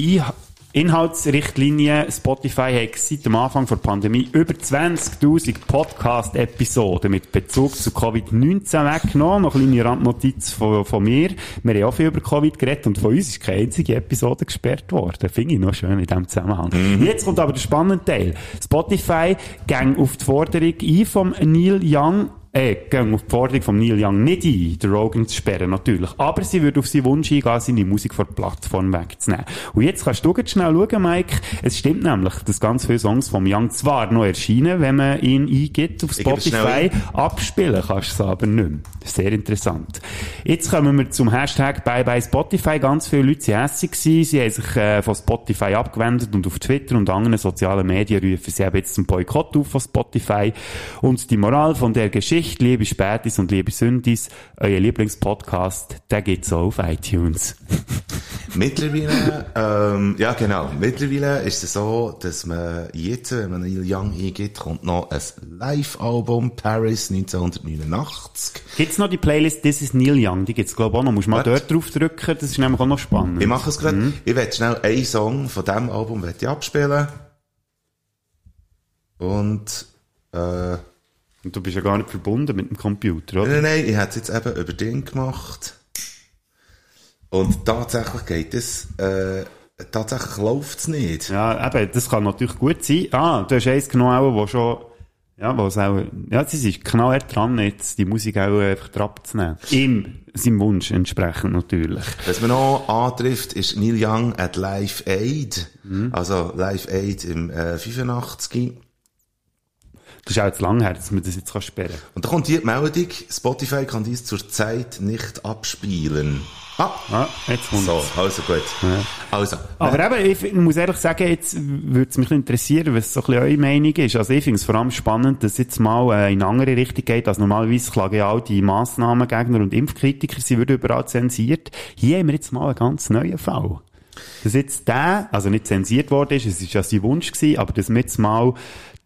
Speaker 5: Ein Inhaltsrichtlinien. Spotify hat seit dem Anfang der Pandemie über 20.000 Podcast-Episoden mit Bezug zu Covid-19 weggenommen. Noch eine kleine Randnotiz von, von mir. Wir haben auch viel über Covid geredet und von uns ist keine einzige Episode gesperrt worden. Finde ich noch schön in diesem Zusammenhang. Jetzt kommt aber der spannende Teil. Spotify ging auf die Forderung ein vom Neil Young, äh, gehen auf die Forderung von Neil Young nicht ein, den Rogan zu sperren, natürlich. Aber sie würde auf seinen Wunsch eingehen, seine Musik von der Plattform wegzunehmen. Und jetzt kannst du ganz schnell schauen, Mike. Es stimmt nämlich, dass ganz viele Songs vom Young zwar noch erscheinen, wenn man ihn eingibt auf Spotify, abspielen kannst du es aber nicht mehr. Sehr interessant. Jetzt kommen wir zum Hashtag Bye Bye Spotify. Ganz viele Leute waren hässig gewesen. Sie haben sich äh, von Spotify abgewendet und auf Twitter und anderen sozialen Medien rufen sie eben jetzt zum Boykott auf von Spotify. Und die Moral von der Geschichte, liebe Spätis und liebe Sündis, euer Lieblingspodcast, der gibt's auch auf iTunes.
Speaker 3: Mittlerweile, ähm, ja genau, mittlerweile ist es so, dass man jetzt, wenn man Neil Young eingibt, kommt noch ein Live-Album, Paris 1989.
Speaker 5: Gibt's noch die Playlist This is Neil Young? Die gibt's glaube ich auch noch. Musst mal
Speaker 3: Warte.
Speaker 5: dort drauf drücken, das ist nämlich auch noch spannend.
Speaker 3: Ich mache es gerade. Ich werde schnell einen Song von diesem Album abspielen. Und, äh,
Speaker 5: Und du bist ja gar nicht verbunden mit dem Computer, oder?
Speaker 3: Nein, nein, ich hätte es jetzt eben über Ding gemacht. Und tatsächlich geht es, äh, tatsächlich läuft es nicht.
Speaker 5: Ja, eben, das kann natürlich gut sein. Ah, du hast eins genommen, wo schon, ja, wo es auch, ja, sie ist genau dran, jetzt die Musik auch einfach drauf zu nehmen. Ihm, seinem Wunsch entsprechend natürlich.
Speaker 3: Was man noch antrifft, ist Neil Young at Live Aid.
Speaker 5: Mhm.
Speaker 3: Also Live Aid im äh, 85.
Speaker 5: Das ist auch zu lang her, dass man das jetzt kann sperren kann.
Speaker 3: Und da kommt hier die Meldung, Spotify kann dies zurzeit nicht abspielen. Ah,
Speaker 5: Ah, jetzt kommt
Speaker 3: so, also gut. Also,
Speaker 5: Aber eben, ich, muss ehrlich sagen, jetzt würde es mich interessieren, was so ein bisschen eure Meinung ist. Also ich finde es vor allem spannend, dass es jetzt mal äh, in eine andere Richtung geht. Also normalerweise klagen ja all die Massnahmengegner und Impfkritiker, sie würden überall zensiert. Hier haben wir jetzt mal einen ganz neuen Fall. Dass jetzt der, also nicht zensiert worden ist, es ist ja sein Wunsch gewesen, aber dass man jetzt mal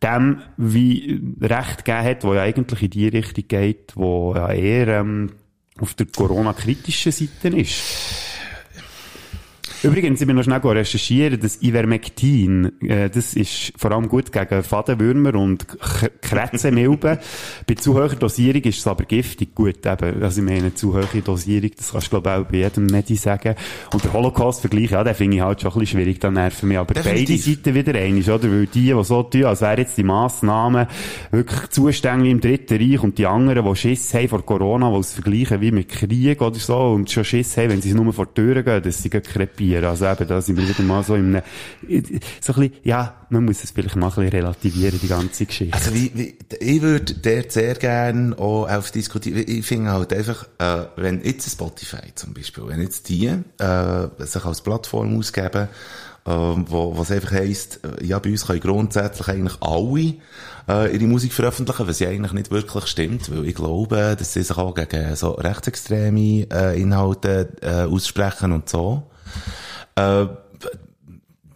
Speaker 5: dem wie Recht gegeben hat, wo ja eigentlich in die Richtung geht, wo ja eher ähm, auf der Corona-kritischen Seite ist. Übrigens, ich bin noch schnell recherchieren, das Ivermectin, äh, das ist vor allem gut gegen Fadenwürmer und Krätzenmilben. bei zu hoher Dosierung ist es aber giftig. Gut, eben, also ich meine, zu hohe Dosierung, das kannst du glaube ich auch bei jedem Medi sagen. Und der Holocaust-Vergleich, ja, den finde ich halt schon ein bisschen schwierig, da nerven mich. Aber
Speaker 3: Definitiv.
Speaker 5: beide Seiten wieder einig, oder? Weil die, die so tun, als wären jetzt die Massnahmen wirklich Zustände wie im Dritten Reich und die anderen, die Schiss haben vor Corona, die es vergleichen wie mit Krieg oder so und schon Schiss haben, wenn sie nur vor die Türen gehen, dass sie gleich krepieren. Also eben, da sind wir wieder mal so in einem, so ein bisschen, ja, man muss es vielleicht mal ein bisschen relativieren, die ganze Geschichte.
Speaker 3: Also wie, wie, ich würde dort sehr gerne auch auf diskutieren. Ich finde halt einfach, äh, wenn jetzt Spotify zum Beispiel, wenn jetzt die äh, sich als Plattform ausgeben, äh, wo was einfach heisst, äh, ja, bei uns können grundsätzlich eigentlich alle äh, ihre Musik veröffentlichen, was ja eigentlich nicht wirklich stimmt, weil ich glaube, dass sie sich auch gegen so rechtsextreme äh, Inhalte äh, aussprechen und so. Äh,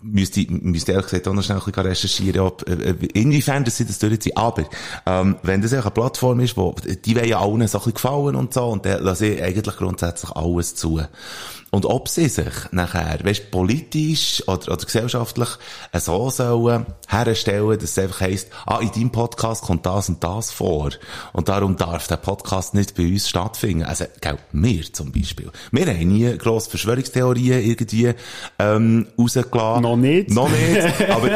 Speaker 3: müsste, müsste ehrlich gesagt auch noch schnell ein bisschen recherchieren, ob, äh, inwiefern das sie das durchziehen. Aber, ähm, wenn das eine Plattform ist, wo, die wollen ja allen so ein bisschen gefallen und so, und da lasse ich eigentlich grundsätzlich alles zu. Und ob sie sich nachher, weißt, politisch oder, oder gesellschaftlich äh, so sollen herstellen, dass es einfach heisst, ah, in deinem Podcast kommt das und das vor. Und darum darf der Podcast nicht bei uns stattfinden. Also, gell, wir zum Beispiel. Wir haben nie grosse Verschwörungstheorien irgendwie, ähm, rausgelassen.
Speaker 5: Noch nicht.
Speaker 3: Noch nicht. Aber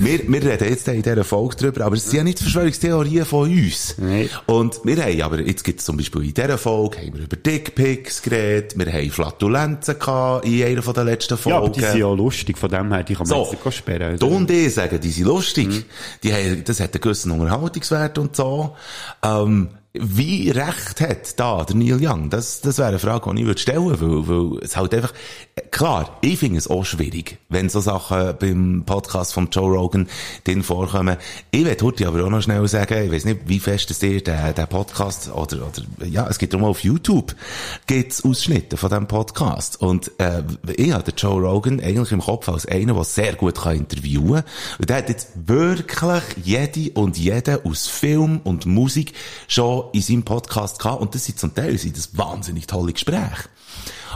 Speaker 3: wir, wir reden jetzt in dieser Folge drüber, aber es sind ja nicht Verschwörungstheorien von uns.
Speaker 5: Nein.
Speaker 3: Und wir haben, aber jetzt gibt es zum Beispiel in dieser Folge, haben wir über Dickpics geredet, wir haben Flatulenzen gehabt in einer von den letzten
Speaker 5: ja,
Speaker 3: Folgen.
Speaker 5: aber die sind ja lustig, von dem her, die kann man
Speaker 3: So,
Speaker 5: jetzt sperren.
Speaker 3: du und ich sagen, die sind lustig. Die haben, das hat einen gewissen Unterhaltungswert und so. Ähm, wie recht hat da der Neil Young? Das, das wäre eine Frage, die ich würde stellen weil, weil es halt einfach, klar, ich finde es auch schwierig, wenn so Sachen beim Podcast von Joe Rogan drin vorkommen. Ich will heute aber auch noch schnell sagen, ich weiß nicht, wie fest es dir der, der Podcast oder, oder, ja, es gibt auch mal auf YouTube, gibt's Ausschnitte von diesem Podcast. Und, äh, ich den Joe Rogan eigentlich im Kopf als einen, der sehr gut kann interviewen kann. Und der hat jetzt wirklich jede und jeden aus Film und Musik schon in seinem Podcast gehabt. Und das sind zum Teil sind das wahnsinnig tolle Gespräche.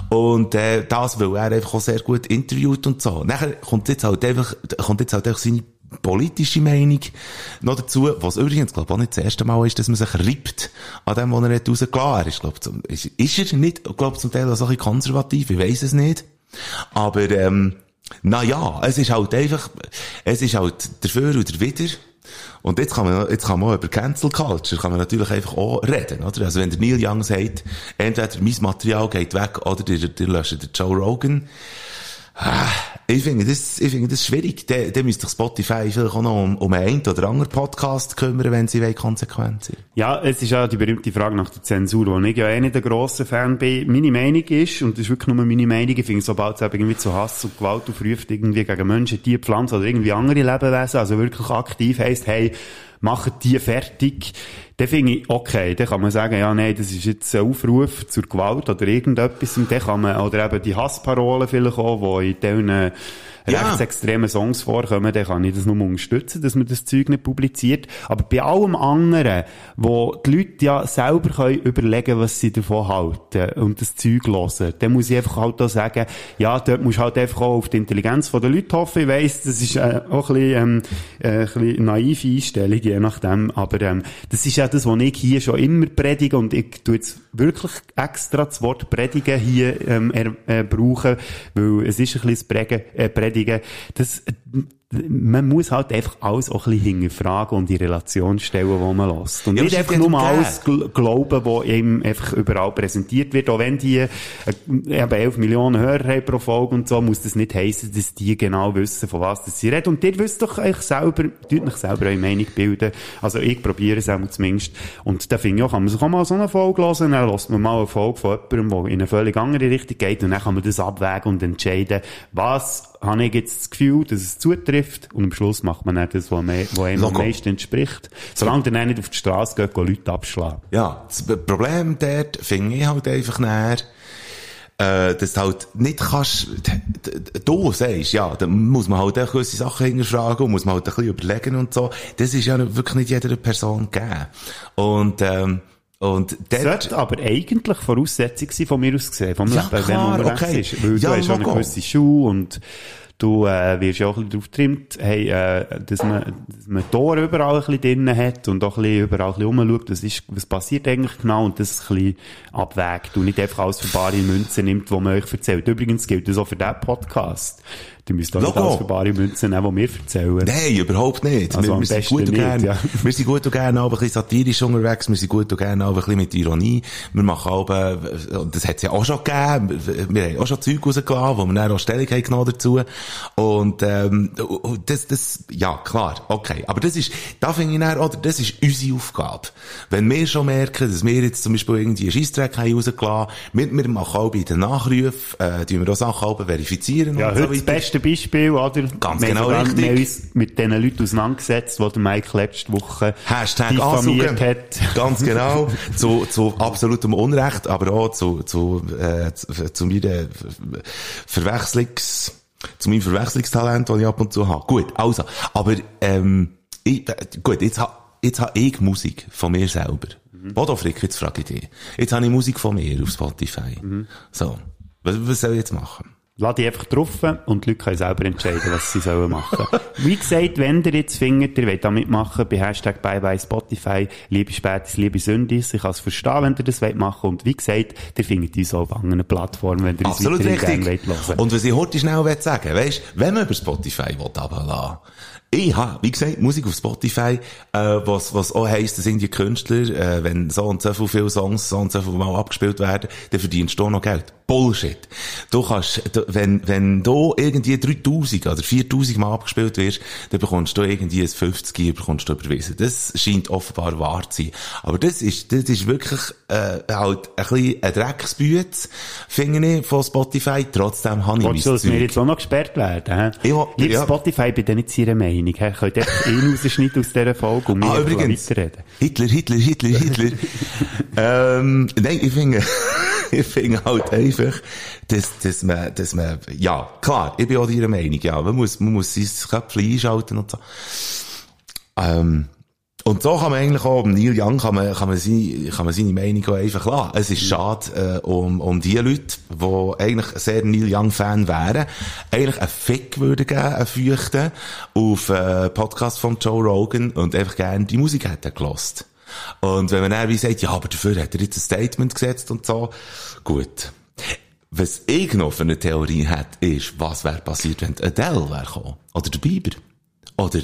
Speaker 3: Und äh, das, weil er einfach auch sehr gut interviewt und so. Nachher kommt jetzt halt einfach, kommt jetzt halt einfach seine politische Meinung noch dazu, was übrigens, glaube ich, auch nicht das erste Mal ist, dass man sich rippt an dem, was er nicht rausgelassen hat. Ich glaube, zum- ist, ist er nicht, glaube zum Teil auch so ein bisschen konservativ, ich weiß es nicht. Aber, ähm, na ja, es ist halt einfach, es ist halt dafür oder wieder. Und jetzt kann man, jetzt kann man auch über Cancel Culture, kann man natürlich einfach auch reden, oder? Also wenn der Neil Young sagt, entweder mein Material geht weg, oder der, der löscht den Joe Rogan, Ich finde das, ich finde das schwierig. Der, der müsste sich Spotify vielleicht auch noch um, um einen oder anderen Podcast kümmern, wenn sie wollen, konsequent sind.
Speaker 5: Ja, es ist ja die berühmte Frage nach der Zensur, wo ich ja eh nicht ein grosser Fan bin. Meine Meinung ist, und das ist wirklich nur meine Meinung, ich finde, sobald es irgendwie zu Hass und Gewalt aufruft, irgendwie gegen Menschen, Tiere, Pflanzen oder irgendwie andere Lebewesen, also wirklich aktiv heisst, hey, machen die fertig, dann finde ich, okay, dann kann man sagen, ja, nein, das ist jetzt ein Aufruf zur Gewalt oder irgendetwas, und dann kann man, oder eben die Hassparolen vielleicht auch, die in diesen
Speaker 3: Ja.
Speaker 5: rechtsextremen Songs vorkommen, dann kann ich das nur unterstützen, dass man das Zeug nicht publiziert. Aber bei allem anderen, wo die Leute ja selber können überlegen, was sie davon halten und das Zeug hören, dann muss ich einfach halt auch sagen, ja, dort musst du halt einfach auch auf die Intelligenz der Leute hoffen. Ich weiss, das ist äh, auch ein bisschen, ähm, äh, ein bisschen naive Einstellung, je nachdem. Aber ähm, das ist ja das, was ich hier schon immer predige und ich tue jetzt wirklich extra das Wort predigen hier ähm, er, äh, brauchen, weil es ist ein bisschen das Predigen, äh. Das, äh, man muss halt einfach alles auch ein bisschen hinterfragen und in Relation stellen, wo man lässt. Und
Speaker 3: Ja,
Speaker 5: nicht einfach nur
Speaker 3: ja
Speaker 5: alles gl glauben, was ihm einfach überall präsentiert wird. Auch wenn die äh, eben 11 Millionen Hörer haben pro Folge und so, muss das nicht heissen, dass die genau wissen, von was das sie reden. Und ihr wisst doch eigentlich selber, tut euch selber eure Meinung bilden. Also ich probiere es auch zumindest. Und da finde ich auch, kann man sich auch mal so eine Folge hören, dann lässt man mal eine Folge von jemandem, der in eine völlig andere Richtung geht und dann kann man das abwägen und entscheiden, was habe ich jetzt das Gefühl, dass es zutrifft und am Schluss macht man dann das, was einem, was einem am meisten entspricht. Solange dann nicht auf die Straße geht, gehen Leute abschlagen.
Speaker 3: Ja, das Problem dort finde ich halt einfach näher, äh, dass du halt nicht kannst, du sagst, ja, da muss man halt auch gewisse Sachen hinterfragen und muss man halt ein bisschen überlegen und so. Das ist ja wirklich nicht jeder Person gegeben. Und, ähm, und dort,
Speaker 5: Sollte aber eigentlich Voraussetzung sein, von mir aus gesehen, vom
Speaker 3: Ja,
Speaker 5: Leben, wenn
Speaker 3: klar,
Speaker 5: man unterwegs
Speaker 3: okay.
Speaker 5: ist. Weil
Speaker 3: Ja,
Speaker 5: du hast ja eine gewisse Schule und du äh, wirst ja auch ein bisschen darauf getrimmt, hey, äh, dass man, dass man Tor überall ein bisschen drinnen hat und auch ein bisschen überall ein bisschen rumschaut, was, ist, was passiert eigentlich genau und das ein bisschen abwägt und nicht einfach alles für bare Münzen nimmt, was man euch erzählt. Übrigens gilt das auch für diesen Podcast. Du müsst auch alles für bare Münzen nehmen, was wir erzählen.
Speaker 3: Nein, überhaupt nicht.
Speaker 5: Also
Speaker 3: wir, wir, sind gut und
Speaker 5: nicht,
Speaker 3: gern,
Speaker 5: ja.
Speaker 3: wir sind gut und gerne auch ein bisschen satirisch unterwegs, wir sind gut und gerne auch ein bisschen mit Ironie. Wir machen auch, äh, das hat es ja auch schon gegeben, wir haben auch schon Zeug rausgelassen, wo wir dann auch Stellung haben genommen dazu. Und, ähm, das, das, ja, klar, okay. Aber das ist, da finde ich dann, oder, das ist unsere Aufgabe. Wenn wir schon merken, dass wir jetzt zum Beispiel irgendwie einen Scheissdreck haben rausgelassen, wir, wir machen auch bei den Nachrufen, äh, tun wir auch Sachen verifizieren
Speaker 5: Ja,
Speaker 3: und so weiter.
Speaker 5: Beste Beispiel, oder?
Speaker 3: Ganz
Speaker 5: wir haben
Speaker 3: genau
Speaker 5: sogar-
Speaker 3: richtig.
Speaker 5: Wir haben uns mit den Leuten auseinandergesetzt, die der Mike letzte Woche
Speaker 3: Hashtag
Speaker 5: diffamiert
Speaker 3: ansaugen.
Speaker 5: hat.
Speaker 3: Ganz genau. zu, zu absolutem Unrecht, aber auch zu, zu, äh, zu, zu meiner Verwechslungs, zu meinem Verwechslungstalent, das ich ab und zu habe. Gut, also, aber, ähm, ich, gut, jetzt ha, jetzt ha ich Musik von mir selber.
Speaker 5: Mhm.
Speaker 3: Bodo Frick, jetzt frage ich dich. Jetzt habe ich Musik von mir auf Spotify.
Speaker 5: Mhm.
Speaker 3: So. Was, was soll ich jetzt machen?
Speaker 5: Lass die einfach drauf und die Leute können selber entscheiden, was sie sollen machen. Wie gesagt, wenn ihr jetzt findet, ihr wollt da mitmachen, bei Hashtag Bye Bye Spotify, liebe Spätis, liebe Sündis, ich kann es verstehen, wenn ihr das wollt machen und wie gesagt, ihr findet uns auch auf anderen Plattformen, wenn ihr uns
Speaker 3: Absolut richtig.
Speaker 5: wollt hören.
Speaker 3: Und was ich heute schnell will sagen weisst, wenn man über Spotify will ich habe, wie gesagt, Musik auf Spotify, äh, was, was auch heisst, dass irgendwie Künstler, äh, wenn so und so viele Songs so und so viel Mal abgespielt werden, dann verdienst du auch noch Geld. Bullshit. Du kannst, du, wenn, wenn du irgendwie 3000 oder 4000 Mal abgespielt wirst, dann bekommst du irgendwie ein 50 bekommst du überwiesen. Das scheint offenbar wahr zu sein. Aber das ist, das ist wirklich, äh, halt ein bisschen ein Drecksbüte, finde ich, von Spotify. Trotzdem habe ich mein
Speaker 5: dass wir
Speaker 3: Zeug.
Speaker 5: jetzt auch noch gesperrt werden? Hä?
Speaker 3: Ich will-
Speaker 5: Liebe
Speaker 3: ja.
Speaker 5: Spotify, bin da nicht seiner Meinung. Hä? Könnt ihr ihn rausschneiden aus dieser Folge und mir
Speaker 3: Ah, übrigens.
Speaker 5: weiterreden?
Speaker 3: Hitler, Hitler, Hitler, Hitler. ähm, nein, ich finde, ich finde halt einfach, dass, dass man, dass man, ja, klar, ich bin auch deiner Meinung, ja, man muss, man muss sein Köpfchen einschalten und so. Ähm, und so kann man eigentlich auch, Neil Young kann man, kann man seine, kann man seine Meinung auch einfach lassen. Es ist schade, äh, um, um die Leute, die eigentlich sehr Neil Young Fan wären, eigentlich einen Fick würden geben, einen Feuchten, auf, äh, Podcast von Joe Rogan und einfach gerne die Musik hätten gelost. Und wenn man dann wie sagt, ja, aber dafür hat er jetzt ein Statement gesetzt und so, gut. Was ich noch für eine Theorie hätte, ist, was wäre passiert, wenn Adele wäre gekommen? Oder der Bieber? Oder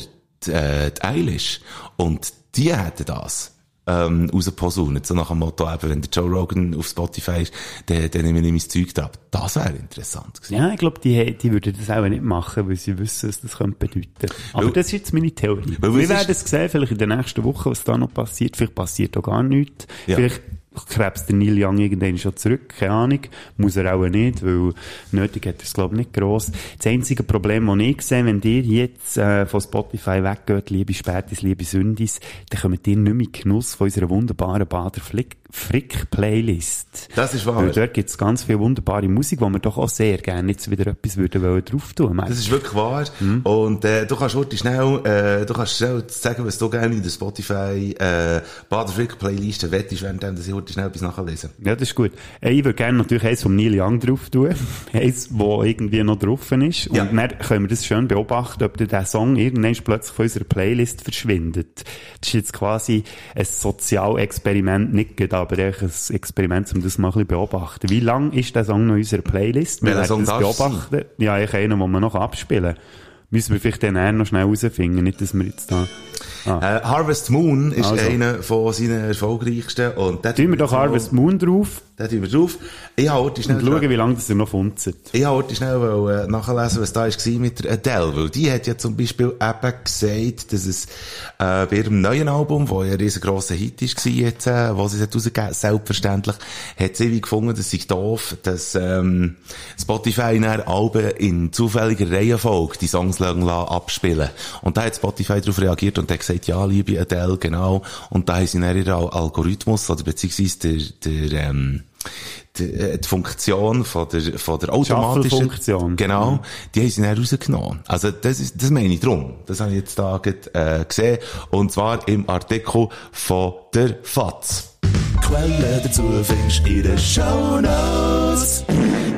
Speaker 3: die, äh, die Eilish? Und die hätten das ähm, rausposaunet. So nach dem Motto, eben, wenn der Joe Rogan auf Spotify ist, dann, dann nehme ich mein Zeug drauf. Das wäre interessant gewesen.
Speaker 5: Ja, ich glaube, die, die würden das auch nicht machen, weil sie wissen, was das könnte bedeuten. Aber
Speaker 3: Weil-
Speaker 5: das ist jetzt meine Theorie. Wir werden es sehen, vielleicht in der nächsten Woche, was da noch passiert. Vielleicht passiert auch gar nichts.
Speaker 3: Ja.
Speaker 5: Vielleicht krebst der Neil Young irgendwann schon zurück. Keine Ahnung. Muss er auch nicht, weil nötig hat er es, glaube ich, nicht gross. Das einzige Problem, das ich sehe, wenn ihr jetzt äh, von Spotify weggeht, liebe Spätis, liebe Sündis, dann kommt ihr nicht mehr in Genuss von unserer wunderbaren Bader Flick Frick-Playlist.
Speaker 3: Das ist wahr.
Speaker 5: Weil dort gibt es ganz viel wunderbare Musik, wo wir doch auch sehr gerne jetzt wieder etwas würden wollen drauf tun. Mike.
Speaker 3: Das ist wirklich wahr.
Speaker 5: Hm?
Speaker 3: Und äh, du kannst heute schnell, äh, du kannst schnell sagen, was du gerne in der Spotify äh, Bader Frick Playlist wettest, während dass ich heute schnell etwas nachlesen.
Speaker 5: Ja, das ist gut. Ich würde gerne natürlich eins vom Neil Young drauf tun. eins, wo irgendwie noch drauf ist. Und
Speaker 3: Ja.
Speaker 5: dann können wir das schön beobachten, ob der Song irgendwann plötzlich von unserer Playlist verschwindet. Das ist jetzt quasi ein Sozialexperiment, nicht gerade, aber echt ein Experiment, um das mal ein bisschen beobachten. Wie lang ist der Song noch in unserer Playlist? Wir werden das beobachten. Ja, ich einen, den wir noch abspielen. Müssen wir vielleicht den eher noch schnell rausfinden, nicht, dass wir jetzt da...
Speaker 3: Äh, Harvest Moon ist
Speaker 5: Also.
Speaker 3: einer von seinen erfolgreichsten. Und
Speaker 5: Tun wir doch Harvest Moon drauf
Speaker 3: Den tun wir drauf. Ich habe heute schnell,
Speaker 5: und schauen, wie lange das er noch funzt.
Speaker 3: ich habe heute schnell wollen, äh, nachlesen, was da war mit der Adele. Weil die hat ja zum Beispiel eben gesagt, dass es äh, bei ihrem neuen Album, wo ja ein riesengroßer Hit war jetzt, äh, wo sie es rausgegeben selbstverständlich, hat sie wie gefunden, dass sie doof, dass ähm, Spotify in Alben in zufälliger Reihenfolge die Songs lassen abspielen. Und da hat Spotify darauf reagiert und hat gesagt, ja, liebe Adele, genau. Und da haben sie dann ihren Al- Algorithmus, oder beziehungsweise der, der ähm, die, äh, die Funktion von der, von der automatischen,
Speaker 5: Shuffle-Funktion.
Speaker 3: genau, die haben sie dann rausgenommen. Also, das ist, das meine ich drum. Das habe ich jetzt da gerade, äh, gesehen. Und zwar im Artikel von der FAZ.
Speaker 4: Quellen dazu findest du in den Shownotes.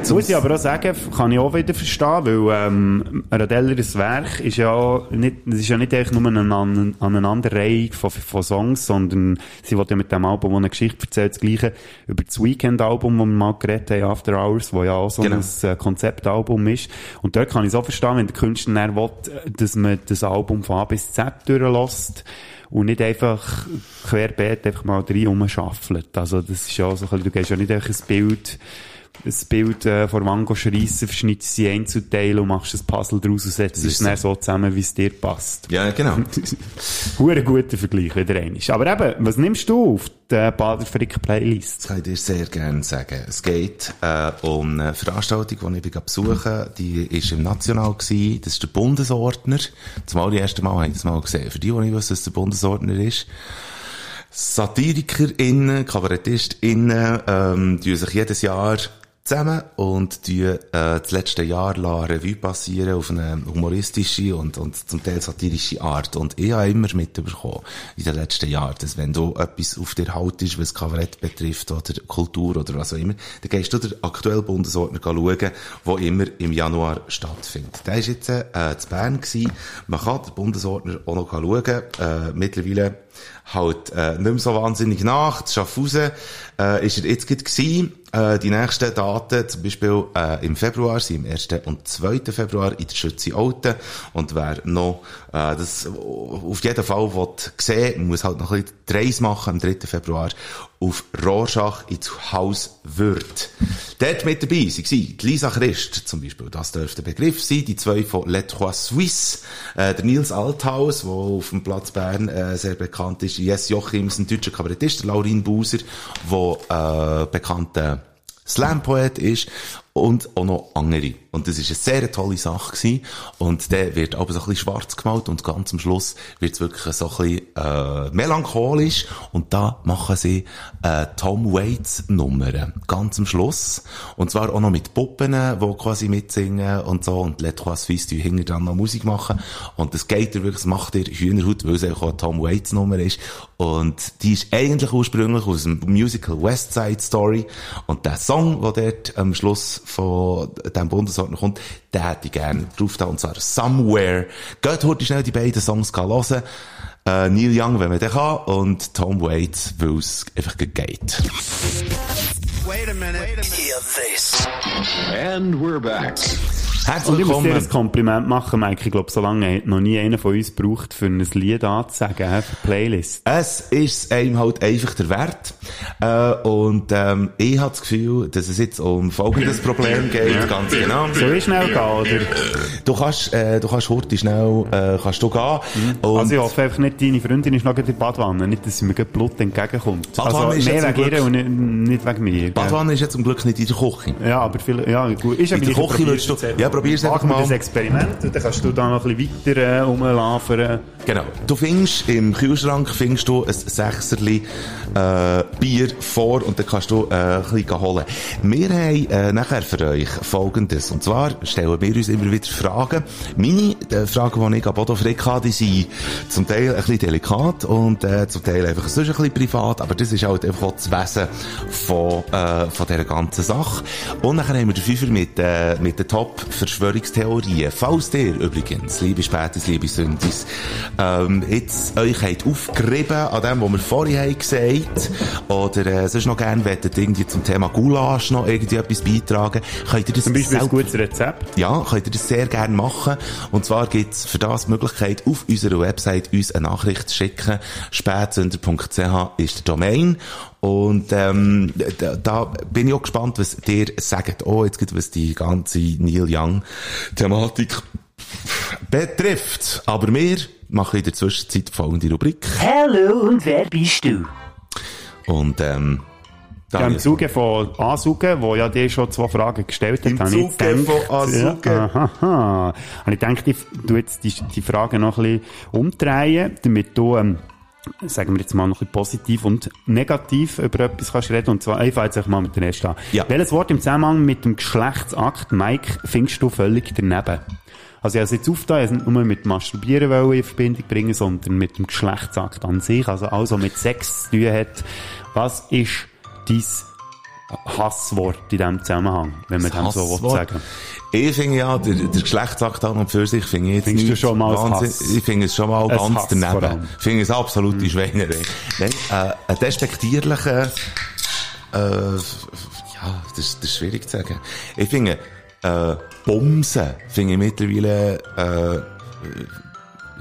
Speaker 5: Muss ich aber auch sagen, kann ich auch wieder verstehen, weil ähm, Radelleres Werk ist ja nicht, es ist ja nicht eigentlich nur eine An Aneinanderreihung von, von Songs, sondern sie wollte ja mit dem Album, wo eine Geschichte erzählt, das gleiche über das Weekend-Album, das wir mal geredet haben, After Hours, wo ja auch so
Speaker 3: Genau.
Speaker 5: ein äh, Konzeptalbum ist. Und dort kann ich es auch verstehen, wenn der Künstler dann will, dass man das Album von A bis Z durchlässt und nicht einfach querbeet einfach mal rein rumschaffelt. Also das ist ja so du gehst ja nicht einfach ein Bild ein Bild äh, vor Mango schreissen, verschneidest sie Einzelteile und machst ein Puzzle daraus und setzt es dann so zusammen, wie es dir passt.
Speaker 3: Ja, genau.
Speaker 5: Hure guter Vergleich, wieder einmal. Aber eben, was nimmst du auf der Bader Frick Playlist?
Speaker 3: Das kann ich dir sehr gerne sagen. Es geht äh, um eine Veranstaltung, die ich bin besuchen Die ist im National gewesen. Das ist der Bundesordner. Zumal die erste Mal habe ich das mal gesehen. Für die, die nicht wissen, was der Bundesordner ist. SatirikerInnen, KabarettistInnen, ähm, tun sich jedes Jahr zusammen und die äh, das letzte Jahr Revue passieren auf eine humoristische und, und zum Teil satirische Art. Und ich habe immer mitbekommen in den letzten Jahren, dass wenn du etwas auf dir haltest, was Kabarett betrifft oder Kultur oder was auch immer, dann gehst du den aktuellen Bundesordner schauen, der immer im Januar stattfindet. Der ist jetzt äh, zu Bern gewesen. Man kann den Bundesordner auch noch schauen. Äh, mittlerweile halt äh, nicht mehr so wahnsinnig nach. Das Schaffhausen äh, ist er jetzt gerade gewesen. Äh, die nächsten Daten, zum Beispiel äh, im Februar, sind im 1. und 2. Februar in der Schütze Alten. Und wer noch das auf jeden Fall will sehen muss halt noch ein bisschen die Reise machen am 3. Februar auf Rorschach ins Haus Würth. Dort mit dabei waren Lisa Christ zum Beispiel, das dürfte der Begriff sein, die zwei von Les Trois Suisses, äh, der Nils Althaus, der auf dem Platz Bern äh, sehr bekannt ist, Jess Jochims, ein deutscher Kabarettist, der Laurin Buser, der äh, bekannter Slam-Poet ist und auch noch andere. Und das ist eine sehr tolle Sache gewesen. Und der wird aber so ein bisschen schwarz gemalt und ganz am Schluss wird es wirklich so ein bisschen äh, melancholisch. Und da machen sie äh, Tom Waits Nummern. Ganz am Schluss. Und zwar auch noch mit Puppen, die quasi mitsingen und so. Und Les Trois Suisses die hinter dran noch Musik machen. Und das geht dir wirklich, das macht dir Hühnerhaut, weil es auch eine Tom Waits Nummer ist. Und die ist eigentlich ursprünglich aus dem Musical West Side Story. Und der Song, der dort am Schluss von dem Bundesordner kommt, den hätte ich gerne drauf da, und zwar Somewhere. Geht heute schnell die beiden Songs hören. Äh, Neil Young, wenn man den kann, und Tom Waits, weil es einfach geht.
Speaker 7: And we're back.
Speaker 3: Herzlich
Speaker 5: Und ich muss dir
Speaker 3: willkommen.
Speaker 5: ein Kompliment machen, Mike. Ich glaube, so lange hat noch nie einer von uns gebraucht, für ein Lied anzusagen, für die Playlist.
Speaker 3: Es ist einem halt einfach der Wert. Äh, und ähm, ich habe das Gefühl, dass es jetzt um folgendes Problem geht, ganz genau.
Speaker 5: Soll ich schnell gehen, oder?
Speaker 3: Du kannst, äh, du kannst heute schnell, äh, kannst du gehen. Und
Speaker 5: Also ich hoffe einfach nicht, deine Freundin ist noch in der Badwanne, nicht, dass sie mir Blut entgegenkommt.
Speaker 3: Badwanne
Speaker 5: also
Speaker 3: ist ja
Speaker 5: mehr wegen
Speaker 3: Glück-
Speaker 5: ihr und nicht, nicht wegen mir.
Speaker 3: Badwanne ist ja zum Glück nicht in der Küche.
Speaker 5: Ja, aber viel, ja, gut. Ist ja
Speaker 3: In der Küche würdest du,
Speaker 5: probier's
Speaker 3: probier's einfach mal.
Speaker 5: das Experiment und dann kannst du da noch ein bisschen weiter äh, rumlaufen.
Speaker 3: Genau. Du findest im Kühlschrank findest du ein Sechserli äh, Bier vor und dann kannst du äh, ein bisschen holen. Wir haben äh, nachher für euch Folgendes. Und zwar stellen wir uns immer wieder Fragen. Meine äh, Fragen, die ich an Bodo Frick habe, die sind zum Teil ein bisschen delikat und äh, zum Teil einfach sonst ein bisschen privat, aber das ist halt einfach auch das Wesen von, äh, von dieser ganzen Sache. Und nachher haben wir den Fünfer mit, äh, mit den Top-Verschwörungstheorien. Falls ihr übrigens, liebe Spätis, liebe Sündis, ähm, jetzt euch habt aufgerieben an dem, was wir vorhin haben gesagt, oder äh, sonst noch gerne wettet irgendwie zum Thema Gulasch noch irgendwie etwas beitragen, könnt ihr das
Speaker 5: Zum Beispiel ein
Speaker 3: selber-
Speaker 5: gutes Rezept.
Speaker 3: ja, könnt ihr das sehr gerne machen. Und zwar gibt's für das die Möglichkeit, auf unserer Website uns eine Nachricht zu schicken. spätsünder.ch ist der Domain. Und ähm, da, da bin ich auch gespannt, was ihr sagt. Oh, jetzt geht was die ganze Neil Young-Thematik betrifft. Aber wir machen in der Zwischenzeit folgende Rubrik.
Speaker 5: Hallo, und wer bist du?
Speaker 3: Und ähm,
Speaker 5: Ja, Im Zuge von Ansaugen, wo ja dir schon zwei Fragen gestellt hat,
Speaker 3: Im
Speaker 5: habe ich
Speaker 3: Zuge von Ansaugen.
Speaker 5: Ja, aha, aha. Habe ich gedacht, ich tu jetzt die, die Frage noch ein bisschen umdrehen, damit du, ähm, sagen wir jetzt mal noch ein bisschen positiv und negativ über etwas kannst reden. Und zwar, ich fange jetzt einfach mal mit der ersten an.
Speaker 3: Ja.
Speaker 5: Welches Wort im Zusammenhang mit dem Geschlechtsakt, Mike, findest du völlig daneben? Also ich habe es jetzt aufgetan, ich nicht nur mit Masturbieren in Verbindung bringen, sondern mit dem Geschlechtsakt an sich, also alles, was mit Sex zu tun hat. Was ist dein Hasswort in diesem Zusammenhang, wenn man dem so sagen
Speaker 3: Ich finde ja, der, der Geschlechtsakt an und für sich finde ich jetzt
Speaker 5: Findest du
Speaker 3: nicht
Speaker 5: schon mal
Speaker 3: Wahnsinn-? Ich finde es schon mal ganz
Speaker 5: Hass
Speaker 3: daneben. Ich finde es absolute
Speaker 5: Mhm.
Speaker 3: Schweinerei. Nein, äh, ein despektierlicher, äh, ja, das, ist- das ist schwierig zu sagen. Ich finde, äh, Bumsen finde ich mittlerweile, äh,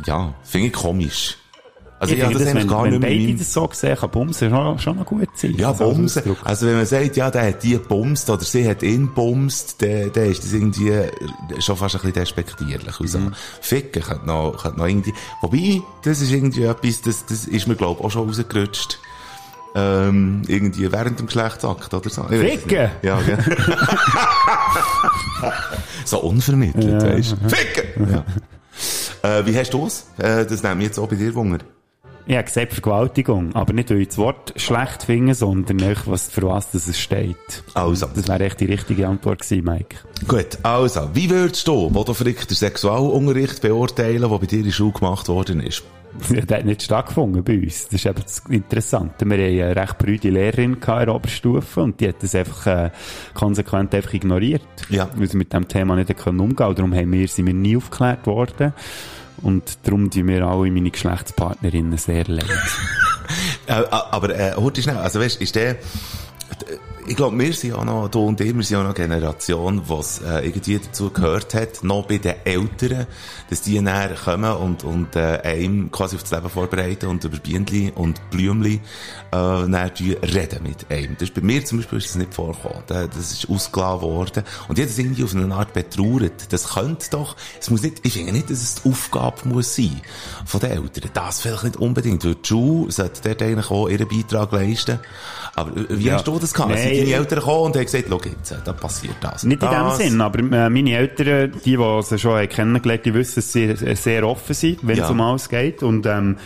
Speaker 3: ja, finde ich komisch. Also
Speaker 5: ich
Speaker 3: ich, das
Speaker 5: das, wenn,
Speaker 3: gar
Speaker 5: wenn
Speaker 3: nicht
Speaker 5: beide
Speaker 3: meinem-
Speaker 5: das so sehen, kann Bumsen schon, schon noch gut sein.
Speaker 3: Ja,
Speaker 5: Also als
Speaker 3: bumsen. Also wenn man sagt, ja, der hat die bumst oder sie hat ihn bumst, dann, dann ist das irgendwie schon fast ein bisschen despektierlich. Also,
Speaker 5: Mhm.
Speaker 3: Ficken könnte noch, könnte noch irgendwie, wobei, das ist irgendwie etwas, das, das ist mir, glaub auch schon rausgerutscht. Ähm, irgendwie während dem Geschlechtsakt oder so. Ich
Speaker 5: Ficken?
Speaker 3: Ja, gell. so unvermittelt, weißt du. Ficken! Ja. Äh, wie hast du es? Äh, das nimmt mich jetzt auch bei dir Wunder.
Speaker 5: Ich habe gesagt Vergewaltigung, aber nicht, weil ich das Wort schlecht finde, sondern echt, was, für was das es steht.
Speaker 3: Also.
Speaker 5: Das wäre echt die richtige Antwort gewesen, Mike.
Speaker 3: Gut, also, wie würdest du, wo du den Sexualunterricht beurteilen, der bei dir in der Schule gemacht worden ist?
Speaker 5: Ja, der hat nicht stattgefunden bei uns. Das ist eben das Interessante. Wir hatten eine recht brüde Lehrerin in der Oberstufe und die hat das einfach äh, konsequent einfach ignoriert.
Speaker 3: Ja.
Speaker 5: Weil sie mit dem Thema nicht umgehen konnte. Darum haben wir, sind wir nie aufgeklärt worden. Und darum tun wir alle meine Geschlechtspartnerinnen sehr leid.
Speaker 3: Äh, aber, äh, heute schnell, also weißt, ist der, ich glaube, wir sind ja noch, du und ich, wir sind ja noch eine Generation, was äh, irgendwie dazu gehört hat, noch bei den Eltern, dass die näher kommen und, und äh, einem quasi auf das Leben vorbereiten und über Bienenli und Blümli äh, näher reden mit einem. Das ist bei mir zum Beispiel ist das nicht vorgekommen. Da- Das ist ausgelassen worden. Und habe das irgendwie auf eine Art betrauert. Das könnte doch, es muss nicht, ich finde nicht, dass es die Aufgabe muss sein von den Eltern. Das vielleicht nicht unbedingt, weil die Schule sollte dort eigentlich auch ihren Beitrag leisten. Aber wie
Speaker 5: Ja.
Speaker 3: hast du das gehabt?
Speaker 5: Nein.
Speaker 3: Sind deine Eltern gekommen und haben gesagt, schau jetzt, äh, da passiert das.
Speaker 5: Nicht in dem. Sinn, aber äh, meine Eltern, die, die sie schon haben kennengelernt die wissen, dass sie äh, sehr offen sind, wenn
Speaker 3: Ja.
Speaker 5: es um alles geht. Und ähm,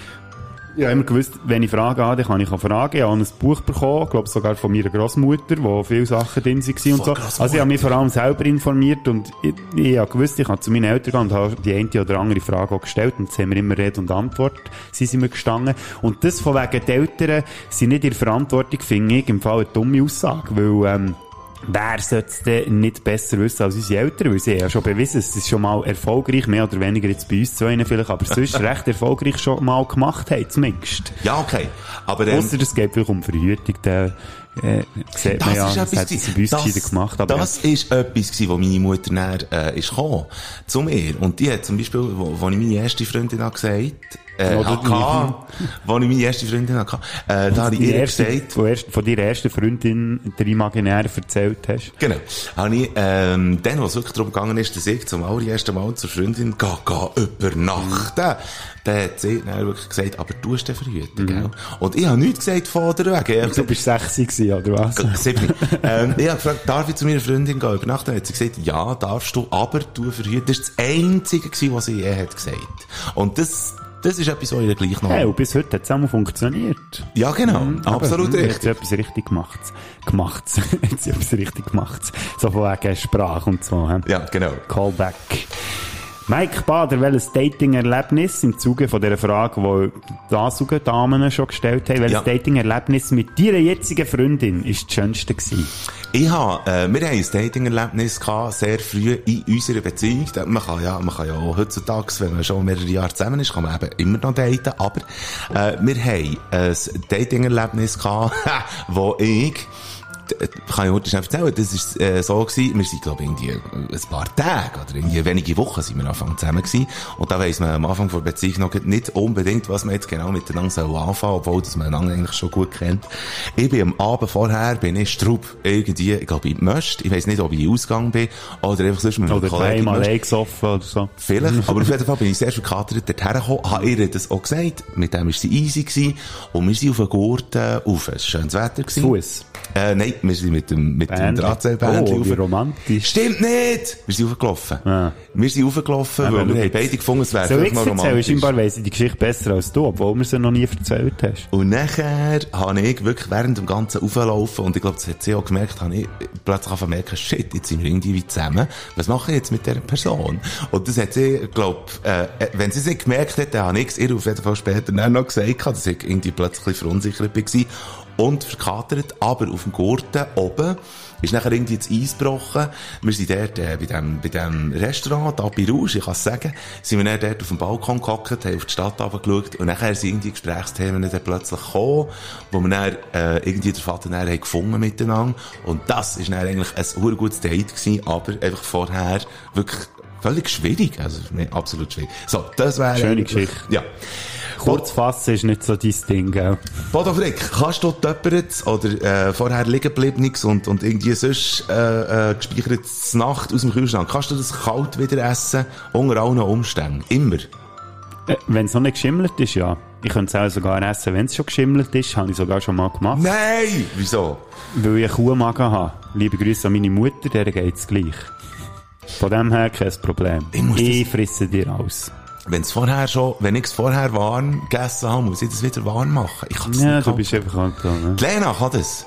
Speaker 5: ich habe immer gewusst, wenn ich Fragen habe, dann kann ich auch fragen. Ich habe ein Buch bekommen, glaube sogar von meiner Großmutter, wo viele Sachen drin waren und so. Also ich habe mich vor allem selber informiert und ich, ich habe gewusst, ich kann zu meinen Eltern gehen und habe die eine oder andere Frage auch gestellt und jetzt haben wir immer Rede und Antwort, sie sind mir gestanden. Und das von wegen, die Eltern sind nicht in der Verantwortung, finde ich im Fall eine dumme Aussage, weil ähm, Wer sollte es denn nicht besser wissen als unsere Eltern? Weil sie haben ja schon bewiesen, es ist schon mal erfolgreich, mehr oder weniger jetzt bei uns zu ihnen vielleicht, aber sonst recht erfolgreich schon mal gemacht haben, zumindest.
Speaker 3: Ja, okay. Aber, ähm,
Speaker 5: Ausser es geht vielleicht um Verhütung, da äh, sieht man ja, das hat sie gemacht. Aber
Speaker 3: das ist etwas gewesen, wo meine Mutter näher, äh, ist gekommen, zu mir. Und die hat zum Beispiel, wo, wo ich meine erste Freundin habe gesagt, äh,
Speaker 5: Oder
Speaker 3: hatte, wo ich meine erste Freundin hatte, äh, da habe ich
Speaker 5: die
Speaker 3: ihr
Speaker 5: erste,
Speaker 3: gesagt,
Speaker 5: von, erst, von deiner ersten Freundin der imaginär erzählt hast.
Speaker 3: Genau. Habe ich, ähm, dann, was wirklich darum gegangen ist, dass ich zum allerersten Mal zur Freundin gehe, gehe übernachten. Dann hat sie dann wirklich gesagt, aber du hast den verhüten, gell? Und ich habe nichts gesagt von der Wege.
Speaker 5: Mhm. Du bist 60 gewesen, oder was?
Speaker 3: Siebni. ähm, ich habe gefragt, darf ich zu meiner Freundin gehen übernachten? Dann hat sie gesagt, ja, darfst du, aber du verhüten. Das war das Einzige, gewesen, was sie je hat gesagt. Und das, das ist etwas, was ihr gleich noch...
Speaker 5: Hey, und bis heute hat es auch funktioniert.
Speaker 3: Ja, genau. Absolut
Speaker 5: Aber, hm, Hat
Speaker 3: richtig.
Speaker 5: sie etwas richtig gemacht. Gemacht. hat sie etwas richtig gemacht. So von wegen Sprache und so. hä?
Speaker 3: Ja, genau.
Speaker 5: Callback. Mike Bader, welches Dating-Erlebnis im Zuge von dieser Frage, die die Ansugen-Damen schon gestellt haben, welches
Speaker 3: Ja.
Speaker 5: Dating-Erlebnis mit deiner jetzigen Freundin ist das schönste gewesen?
Speaker 3: Ich habe, äh, wir haben ein Dating-Erlebnis gehabt, sehr früh in unserer Beziehung. Man kann ja, man kann ja auch heutzutage, wenn man schon mehrere Jahre zusammen ist, kann man eben immer noch daten. Aber, äh, wir haben ein Dating-Erlebnis gehabt, wo ich, kann ich heute schnell erzählen, das ist äh, so gewesen, wir sind, glaube ich, irgendwie ein paar Tage oder irgendwie wenige Wochen sind wir am Anfang zusammen gewesen. Und da weiss man am Anfang der Beziehung noch nicht unbedingt, was man jetzt genau miteinander soll anfangen, obwohl dass man einander eigentlich schon gut kennt. Ich bin am Abend vorher, bin ich Strub, irgendwie, ich glaube, in Möst. Ich weiss nicht, ob ich Ausgang bin oder einfach sonst mit einem
Speaker 5: Oder
Speaker 3: Kollegen
Speaker 5: dreimal
Speaker 3: Möst.
Speaker 5: allein gesoffen oder so.
Speaker 3: Vielleicht, aber auf jeden Fall bin ich sehr verkatert dorthin gekommen, habe ihr das auch gesagt, mit dem war sie easy gewesen, und wir sind auf den Gurten auf, es war schönes Wetter gewesen.
Speaker 5: Fuß.
Speaker 3: Äh, nein, wir sind mit dem, mit dem
Speaker 5: Bändli.
Speaker 3: Drahtseilbändli
Speaker 5: Oh, wie romantisch.
Speaker 3: Stimmt nicht! Wir sind aufgelaufen.
Speaker 5: Ah.
Speaker 3: Wir sind aufgelaufen, weil wir haben beide gefunden, es wäre vielleicht mal romantisch.
Speaker 5: Scheinbar weiss ich die Geschichte besser als du, obwohl mir sie noch nie erzählt hast.
Speaker 3: Und nachher habe ich wirklich während dem ganzen Auflaufen, und ich glaube, das hat sie auch gemerkt, habe ich plötzlich merken, shit, jetzt sind wir irgendwie wie zusammen. Was mache ich jetzt mit dieser Person? Und das hat sie, glaube äh, äh, wenn sie es nicht gemerkt hat, dann habe ich es ihr auf jeden Fall später noch gesagt, dass ich irgendwie plötzlich verunsichert war und verkatert, aber auf dem Gurten oben ist nachher irgendwie das Eis gebrochen. Wir sind dort äh, bei dem, bei dem Restaurant, da bei Rouge, ich kann es sagen, sind wir dort auf dem Balkon gehockt, haben auf die Stadt runtergeschaut und nachher sind irgendwie Gesprächsthemen dann plötzlich gekommen, wo wir dann äh, irgendwie den Vater dann haben gefunden miteinander und das ist dann eigentlich ein sehr gutes Date gewesen, aber einfach vorher wirklich völlig schwierig, also nee, absolut schwierig. So, das wäre
Speaker 5: Schöne Geschichte.
Speaker 3: Ja.
Speaker 5: Kurz fassen ist nicht so dein Ding, gell?
Speaker 3: Bodo Frick, kannst du Töpperets oder äh, vorher liegen gebliebenes und, und irgendwie sonst äh, äh, gespeichertes Nacht aus dem Kühlschrank, kannst du das kalt wieder essen, unter allen Umständen? Immer?
Speaker 5: Äh, wenn es noch nicht geschimmelt ist, ja. Ich könnte es auch sogar essen, wenn es schon geschimmelt ist. Habe ich sogar schon mal gemacht.
Speaker 3: Nein! Wieso?
Speaker 5: Weil ich einen Kuhmagen habe. Liebe Grüße an meine Mutter, der geht's gleich. Von dem her kein Problem.
Speaker 3: Ich
Speaker 5: Ich frisse dir aus.
Speaker 3: Wenn's vorher schon, wenn ich es vorher warm gegessen habe, muss ich das wieder warm machen. Ich kann das
Speaker 5: Ja,
Speaker 3: nicht
Speaker 5: du
Speaker 3: kalt
Speaker 5: bist einfach da, ne?
Speaker 3: Die Lena kann das.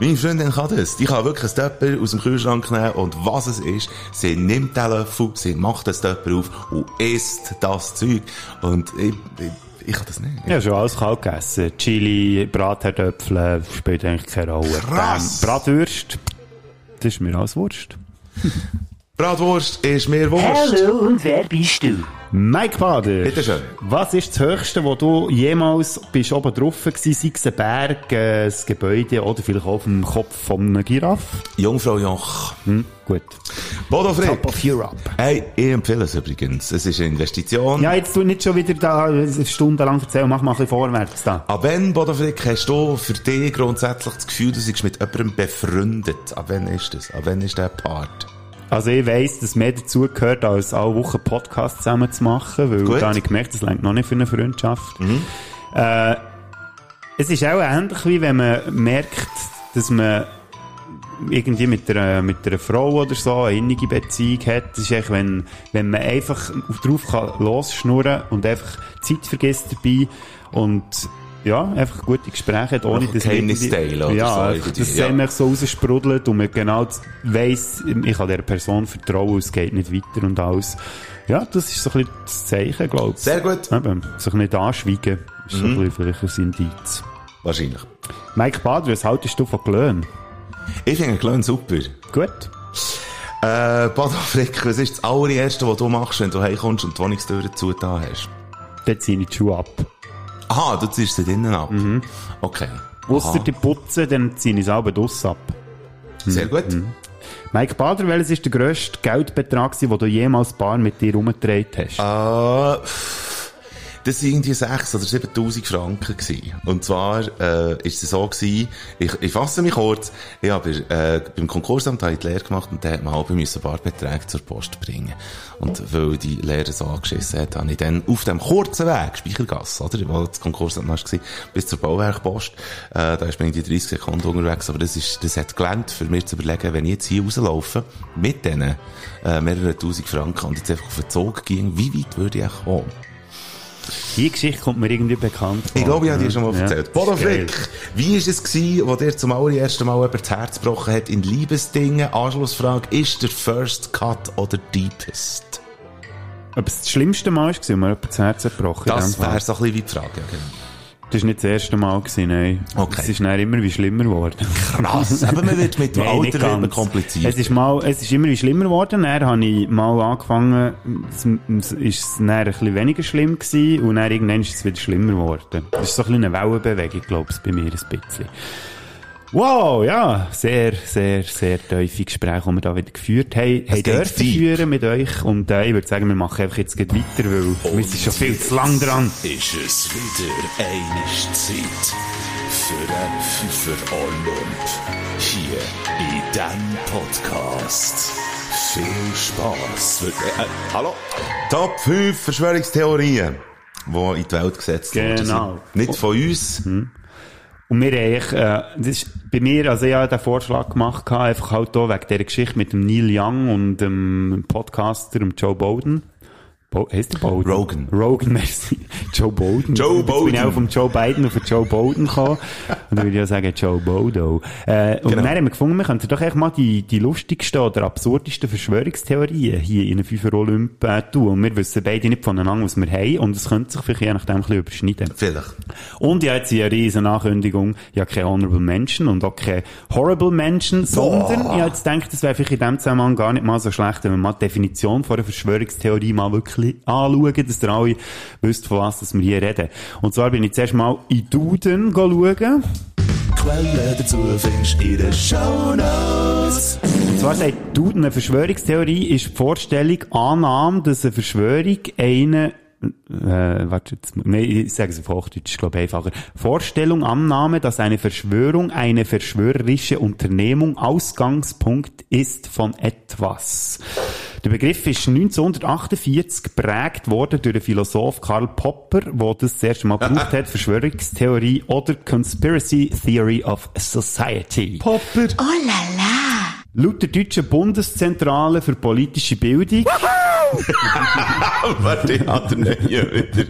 Speaker 3: Meine Freundin kann das. Die kann wirklich ein Töpper aus dem Kühlschrank nehmen und was es ist, sie nimmt den Löffel, sie macht das Töpper auf und isst das Zeug. Und ich, ich, ich kann das nicht.
Speaker 5: Ja, schon alles kalt gegessen. Chili, Bratherdöpfel, spielt eigentlich keine Rolle.
Speaker 3: Krass.
Speaker 5: Ähm, Bratwürst, das ist mir alles Wurst.
Speaker 3: Bratwurst ist mir Wurst.
Speaker 8: Hallo und wer bist du?
Speaker 5: Mike Bader.
Speaker 3: Bitteschön.
Speaker 5: Was ist das Höchste, wo du jemals bist oben drauf gewesen, sei es ein Berg, äh, ein Gebäude oder vielleicht auch auf dem Kopf von einem Giraffe?
Speaker 3: Jungfrau Joch.
Speaker 5: Hm, gut.
Speaker 3: Bodo Frick.
Speaker 5: Top of Europe.
Speaker 3: Hey, ich empfehle es übrigens. Es ist eine Investition.
Speaker 5: Ja, jetzt tu nicht schon wieder da eine Stunde lang erzählen, mach mal ein bisschen vorwärts da.
Speaker 3: Ab wann, Bodo Frick, hast du für dich grundsätzlich das Gefühl, du seist mit jemandem befreundet? Ab wann ist das? Ab wann ist der Part?
Speaker 5: Also ich weiss, dass mehr dazu gehört, als alle Wochen Podcast zusammen zu machen, weil
Speaker 3: Gut. Mhm.
Speaker 5: da habe ich gemerkt, das reicht noch nicht für eine Freundschaft. Äh, es ist auch ähnlich, wie wenn man merkt, dass man irgendwie mit einer, mit einer Frau oder so eine innige Beziehung hat. Das ist eigentlich, wenn, wenn man einfach drauf kann losschnurren und einfach Zeit vergisst dabei und ja, einfach gute Gespräche hat, ohne dass
Speaker 3: Geheimnis teilen
Speaker 5: ja,
Speaker 3: so
Speaker 5: dass es
Speaker 3: ja.
Speaker 5: einem so raussprudelt und man genau weiss, ich kann dieser Person vertrauen, es geht nicht weiter und alles. Ja, das ist so ein bisschen das Zeichen, glaube ich.
Speaker 3: Sehr gut.
Speaker 5: Eben, sich nicht anschweigen, ist so ein bisschen vielleicht ein Indiz.
Speaker 3: Wahrscheinlich.
Speaker 5: Mike Bader, was haltest du von Glöhn?
Speaker 3: Ich finde Klön super.
Speaker 5: Gut.
Speaker 3: Äh, Bodo Frick, was ist das allererste, was du machst, wenn du heimkommst und die Wohnungstür zugetan hast?
Speaker 5: Dann ziehe ich die Schuhe ab.
Speaker 3: Aha, du ziehst sie drinnen ab. Okay.
Speaker 5: Ausser die Putzen, dann ziehe ich es selber draus ab.
Speaker 3: Sehr gut.
Speaker 5: Mike Bader, welches ist der grösste Geldbetrag, den du jemals Bar mit dir umgedreht hast?
Speaker 3: Äh, Das waren irgendwie 6 oder 7000 Franken gewesen. Und zwar, äh, ist es so gewesen, ich, ich fasse mich kurz, ich habe äh, beim Konkursamt habe ich die Lehre gemacht und der hat mir halb ein paar Beträge zur Post bringen. Und weil die Lehre so angeschissen hat, habe ich dann auf dem kurzen Weg, Speichergasse, oder, wo das Konkursamt war, bis zur Bauwerkpost, äh, da ist man in die 30 Sekunden unterwegs, aber das ist, das hat gelernt, für mich zu überlegen, wenn ich jetzt hier rauslaufe, mit diesen, äh, mehreren tausend Franken und jetzt einfach auf den Zug ging, wie weit würde ich kommen?
Speaker 5: Die Geschichte kommt mir irgendwie bekannt vor.
Speaker 3: Ich glaube, ich habe dir schon mal
Speaker 5: Ja.
Speaker 3: erzählt. Bodo. Frick, wie war es gewesen, wo dir zum allerersten Mal jemand das Herz gebrochen hat in Liebesdingen? Anschlussfrage, ist der First Cut oder Deepest?
Speaker 5: Ob es das schlimmste Mal war, wo mir jemand das Herz gebrochen hat?
Speaker 3: Das wäre so ein bisschen wie die Frage. ja, genau.
Speaker 5: Das war nicht das erste Mal, gewesen, nein.
Speaker 3: Okay.
Speaker 5: Es ist dann immer wie schlimmer geworden.
Speaker 3: Krass. Aber man wird mit dem
Speaker 5: Nein,
Speaker 3: Alter wird man kompliziert.
Speaker 5: Es ist mal, es ist immer wie schlimmer geworden. Dann habe ich mal angefangen, es, es ist es dann ein bisschen weniger schlimm gewesen und dann irgendwann ist es wieder schlimmer geworden. Das ist so ein bisschen eine Wellenbewegung, glaube ich, bei mir ein bisschen. Wow, ja, sehr, sehr, sehr tiefe Gespräche, die wir da wieder geführt haben,
Speaker 3: geht
Speaker 5: dürfen führen mit euch. Und äh, ich würde sagen, wir machen einfach jetzt gleich weiter, weil wir sind schon viel zu lang dran.
Speaker 4: ist es wieder eine Zeit für ein Pfeifer Olymp. Hier in diesem Podcast. Viel Spass. Äh, hallo?
Speaker 3: Top 5 Verschwörungstheorien, die in die Welt gesetzt worden
Speaker 5: Genau.
Speaker 3: sind. Nicht von uns.
Speaker 5: Und wir haben äh, das ist bei mir, also ich habe den Vorschlag gemacht, einfach halt hier wegen dieser Geschichte mit dem Neil Young und dem Podcaster, dem Joe Bowden. Bo heißt der Bowden?
Speaker 3: Rogan.
Speaker 5: Rogan, merci. Joe Bowden.
Speaker 3: Joe
Speaker 5: Jetzt bin
Speaker 3: Bowden.
Speaker 5: ich auch vom Joe Biden auf den Joe Bowden gekommen. Und dann würde ich ja sagen Joe Bodo. Äh, und
Speaker 3: Genau.
Speaker 5: dann haben wir gefunden, wir könnten doch echt mal die, die lustigsten oder absurdesten Verschwörungstheorien hier in einen Fünfer Olymp äh, tun. Und wir wissen beide nicht voneinander, was wir haben. Und es könnte sich vielleicht je nachdem ein bisschen überschneiden.
Speaker 3: Vielleicht.
Speaker 5: Und ich habe jetzt hier eine riesen Ankündigung. Ich habe keine Honorable Menschen und auch keine Horrible Menschen, sondern ich habe jetzt gedacht, das wäre vielleicht in dem Zusammenhang gar nicht mal so schlecht, wenn wir mal die Definition von einer Verschwörungstheorie mal wirklich anschauen, dass ihr alle wisst, von was dass wir hier reden. Und zwar bin ich zuerst mal in Duden schauen.
Speaker 4: Quellen dazu findest in den Shownotes.
Speaker 5: Und zwar sagt Duden, eine Verschwörungstheorie ist die Vorstellung, Annahme, dass eine Verschwörung eine äh, warte, jetzt, nee, ich sage es auf Hochdeutsch, ist, glaube ich, einfacher. Vorstellung, Annahme, dass eine Verschwörung eine verschwörerische Unternehmung Ausgangspunkt ist von etwas. Der Begriff ist 1948 geprägt worden durch den Philosoph Karl Popper, der das das erste Mal gebraucht hat, Verschwörungstheorie oder Conspiracy Theory of Society.
Speaker 3: Popper.
Speaker 5: Laut der deutschen Bundeszentrale für politische Bildung
Speaker 3: Warte, ich hatte den hier wieder.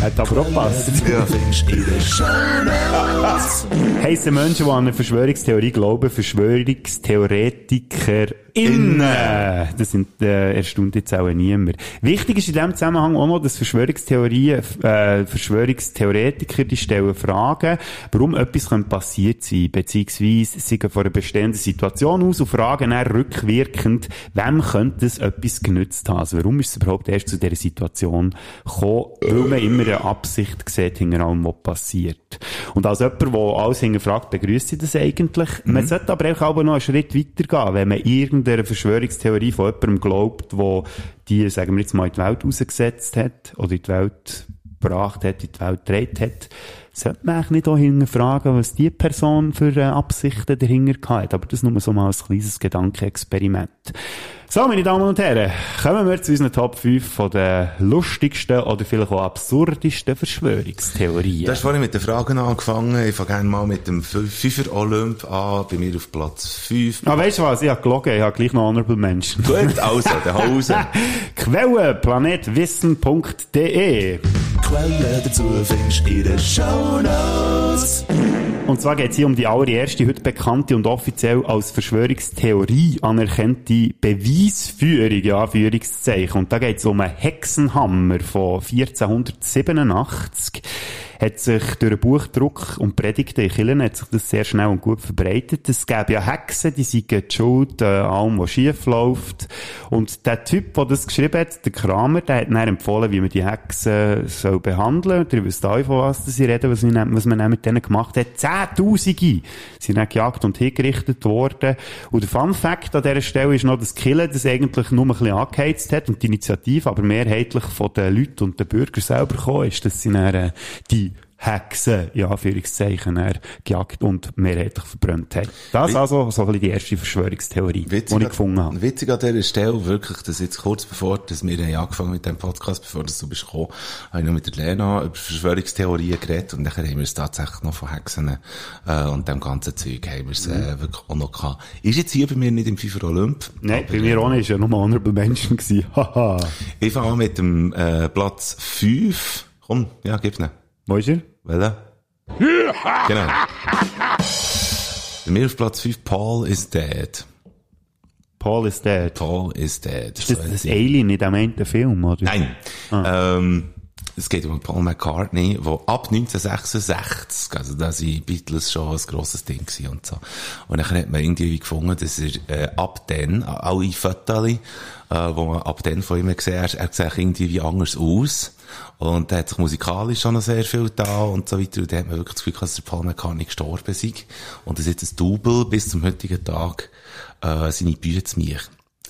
Speaker 5: hat aber auch gepasst.
Speaker 3: Ja.
Speaker 4: Den
Speaker 5: heissen Menschen, die an eine Verschwörungstheorie glauben, Verschwörungstheoretiker innen. Das sind, äh, erstaunt jetzt auch niemand. Wichtig ist in diesem Zusammenhang auch noch, dass Verschwörungstheorien, äh, Verschwörungstheoretiker, die stellen Fragen, warum etwas könnte passiert sein, beziehungsweise sie gehen von einer bestehenden Situation aus und fragen dann rückwirkend, wem könnte es etwas genützt haben? Also warum ist es überhaupt erst zu dieser Situation gekommen? Weil man immer eine Absicht sieht hinter allem, was passiert. Und als jemand, der alles hinterfragt, begrüße ich das eigentlich. Man sollte aber auch noch einen Schritt weiter gehen, wenn man irgendeiner Verschwörungstheorie von jemandem glaubt, wo die, sagen wir jetzt mal, in die Welt rausgesetzt hat oder in die Welt gebracht hat, in die Welt gedreht hat, sollte man eigentlich nicht auch hinterfragen, was die Person für äh, Absichten dahinter hat. Aber das nur so mal als kleines Gedankenexperiment. So, meine Damen und Herren, kommen wir zu unseren Top 5 von den lustigsten oder vielleicht auch absurdesten Verschwörungstheorien.
Speaker 3: Du hast vorhin mit den Fragen angefangen. Ich fange gerne mal mit dem Fü- Fünfer Olymp an. Bei mir auf Platz 5.
Speaker 5: Ah, weißt du was? Ich habe gelogen, ich habe gleich noch Honorable Menschen.
Speaker 3: Gut, also, der Hause.
Speaker 5: Quelle planetwissen.de
Speaker 4: Quellen dazu findest in den Shownotes.
Speaker 5: Und zwar geht es hier um die allererste, heute bekannte und offiziell als Verschwörungstheorie anerkannte Beweisführung, ja, Anführungszeichen. Und da geht es um einen Hexenhammer von 1487. hat sich durch Buchdruck und Predigten in Kirchen hat sich das sehr schnell und gut verbreitet. Es gäbe ja Hexen, die sind die schuld an allem, was schief läuft. Und der Typ, der das geschrieben hat, der Kramer, der hat dann empfohlen, wie man die Hexen soll behandeln soll. Wisst alle, von was sie reden, was, man- was man mit denen gemacht hat. Zehntausende sind dann gejagt und hingerichtet worden. Und der Fun Fact an dieser Stelle ist noch, dass Kille das eigentlich nur ein bisschen angeheizt hat und die Initiative aber mehrheitlich von den Leuten und den Bürgern selber gekommen ist, dass sie dann, äh, die Hexen, ja, Anführungszeichen, dann gejagt und mehrheitlich verbrannt haben. Das
Speaker 3: Wie-
Speaker 5: also so ein die erste Verschwörungstheorie, die ich gefunden habe.
Speaker 3: Witzig an dieser Stelle, wirklich, dass jetzt kurz bevor, dass wir haben angefangen mit dem Podcast, bevor dass du bist gekommen, habe ich noch mit der Lena über Verschwörungstheorien geredet und dann haben wir es tatsächlich noch von Hexen, äh, und dem ganzen Zeug haben wir es, äh, wirklich auch noch gehabt. Ist jetzt hier bei mir nicht im FIFA Olymp.
Speaker 5: Nein, bei mir auch nicht, ist ja nur Honorable Menschen gewesen. Haha.
Speaker 3: Ich fange an mit dem, äh, Platz 5. Komm, ja, gib's nicht.
Speaker 5: Er?
Speaker 3: Welcher? Genau. Bei mir auf Platz 5, Paul is dead.
Speaker 5: Paul is dead.
Speaker 3: Paul is dead.
Speaker 5: Ist das das Alien in dem einen Film, oder?
Speaker 3: Nein. Ähm, es geht um Paul McCartney, der ab 1966, also da sind Beatles schon ein grosses Ding gewesen und so. Und dann hat man irgendwie gefunden, dass er äh, ab dann, alle Fotos, äh, wo man ab dann von ihm gesehen hat, er sah irgendwie wie anders aus. Und er hat sich musikalisch schon noch sehr viel da und so weiter. Und da hat man wirklich das Gefühl, dass der Paul McCartney gestorben ist. Und dass jetzt ein Double bis zum heutigen Tag äh, seine Bühne zu mir.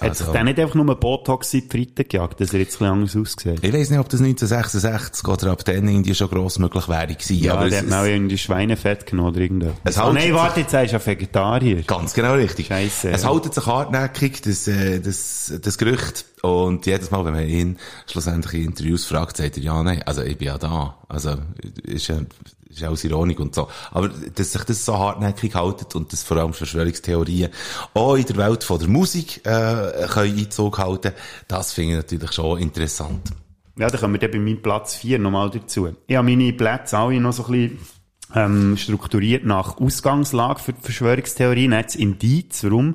Speaker 5: Hat sich der nicht einfach nur Botox in die Fritte gejagt, dass er jetzt ein bisschen anders aussieht?
Speaker 3: Ich weiss nicht, ob das 1966 oder ab dann irgendwie schon gross möglich wäre gewesen.
Speaker 5: Ja,
Speaker 3: aber
Speaker 5: der hat auch irgendwie Schweinefett genommen oder irgendetwas.
Speaker 3: Es
Speaker 5: oh nein, warte, jetzt sagst du ja Vegetarier.
Speaker 3: ganz genau richtig.
Speaker 5: Scheisse,
Speaker 3: es
Speaker 5: ja.
Speaker 3: haltet sich hartnäckig, das, äh, das, das Gerücht. Und jedes Mal, wenn man ihn schlussendlich in Interviews fragt, sagt er, ja, nein, also ich bin ja da. Also, ist ja, ist aus Ironik und so. Aber, dass sich das so hartnäckig haltet und dass vor allem Verschwörungstheorien auch in der Welt von der Musik, äh, können Einzug halten, das finde ich natürlich schon interessant.
Speaker 5: Ja, dann kommen wir dann bei meinem Platz 4 nochmal dazu. Ich habe meine Plätze alle noch so ein bisschen ähm, strukturiert nach Ausgangslage für die Verschwörungstheorien. Jetzt Indiz, warum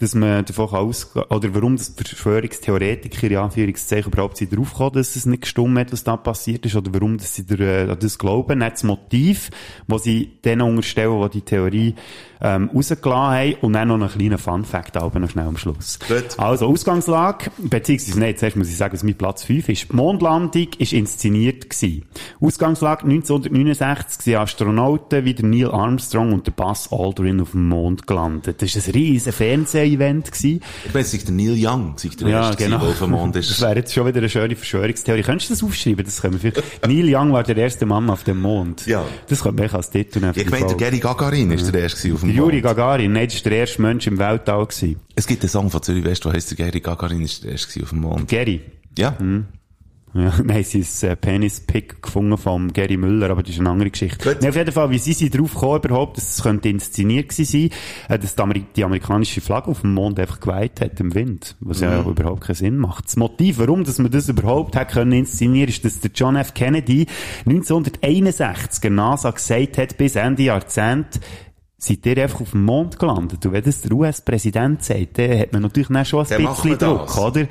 Speaker 5: dass man davon kann ausgehen, oder warum das Verschwörungstheoretiker in Anführungszeichen überhaupt sind draufgekommen, dass es nicht gestummt hat, was da passiert ist, oder warum dass sie der, äh, das glauben. Nicht das Motiv, was sie denen unterstellen, die die Theorie ähm, rausgelassen haben, und dann noch einen kleinen Fun-Fact aber noch schnell am Schluss.
Speaker 3: Gut.
Speaker 5: Also, Ausgangslage, beziehungsweise, nein, zuerst muss ich sagen, dass mein Platz 5 ist. Die Mondlandung ist inszeniert gewesen. Ausgangslage 1969 sind Astronauten wie der Neil Armstrong und der Buzz Aldrin auf dem Mond gelandet. Das war ein riesen Fernseh-Event gewesen.
Speaker 3: Ich ist der Neil Young, ist der
Speaker 5: Ja,
Speaker 3: erste,
Speaker 5: genau.
Speaker 3: der auf dem Mond
Speaker 5: Das
Speaker 3: ist.
Speaker 5: wäre jetzt schon wieder eine schöne Verschwörungstheorie. Könntest du das aufschreiben? Das können wir vielleicht. Neil Young war der erste Mann auf dem Mond.
Speaker 3: Ja.
Speaker 5: Das könnte man als Titel nehmen.
Speaker 3: Ich meine, der. Gary Gagarin ist der erste auf dem
Speaker 5: Der Juri. Gagarin, nein, das war der erste Mensch im Weltall gewesen.
Speaker 3: Es gibt einen Song von Zürich West, der heisst, Gary Gagarin ist der erste auf dem Mond.
Speaker 5: Gary.
Speaker 3: Ja.
Speaker 5: Ja, nein, sie ist äh, Penis-Pick gefunden vom Gary Müller, aber das ist eine andere Geschichte.
Speaker 3: Gut.
Speaker 5: Nee, auf jeden Fall, wie sie sind drauf gekommen überhaupt, dass es könnte inszeniert gewesen sein, äh, dass die, Ameri die amerikanische Flagge auf dem Mond einfach geweiht hat im Wind, was ja überhaupt keinen Sinn macht. Das Motiv, warum dass man das überhaupt hat können inszenieren, ist, dass der John F. Kennedy 1961 der NASA gesagt hat, bis Ende Jahrzehnt, seid ihr einfach auf dem Mond gelandet. Und wenn das der US-Präsident sagt, dann hat man natürlich dann schon ein
Speaker 3: Dann
Speaker 5: bisschen Druck,
Speaker 3: das.
Speaker 5: oder?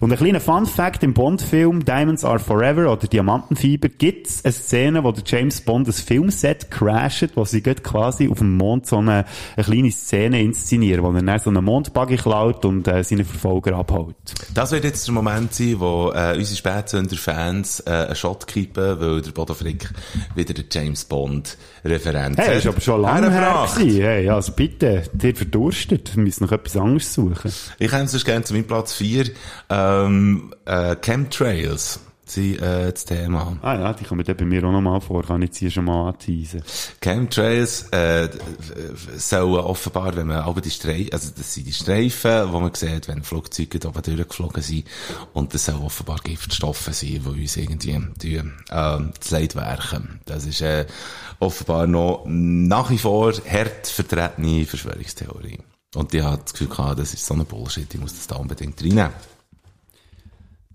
Speaker 5: Und ein kleiner Fun-Fact im Bond-Film Diamonds Are Forever oder Diamantenfieber gibt's eine Szene, wo der James Bond ein Filmset crasht, wo sie quasi auf dem Mond so eine, eine kleine Szene inszenieren, wo er dann so einen Mondbuggy klaut und äh, seine Verfolger abholt.
Speaker 3: Das wird jetzt der Moment sein, wo äh, unsere Spätsünder-Fans äh, einen Shot kippen, weil der Bodo Frick wieder der James Bond-Referenz
Speaker 5: Hey, das ist aber schon lange her gewesen. Hey, also bitte, dir verdurstet. Wir müssen noch etwas anderes suchen.
Speaker 3: Ich käme sonst gerne zu meinem Platz 4. Ähm, äh, Chemtrails sind äh, das Thema.
Speaker 5: Ah ja, die kommen dann bei mir auch noch mal vor, kann ich hier schon mal anteasen.
Speaker 3: Chemtrails äh, sollen offenbar, wenn man aber die Streifen, also das sind die Streifen, wo man sieht, wenn Flugzeuge da oben durchgeflogen sind, und das sollen offenbar Giftstoffe sein, die uns irgendwie tun, ähm, zu Leid werken. Das ist äh, offenbar noch nach wie vor hart vertretene Verschwörungstheorie. Und die hat das Gefühl gehabt, das ist so eine Bullshit, ich muss das da unbedingt reinnehmen.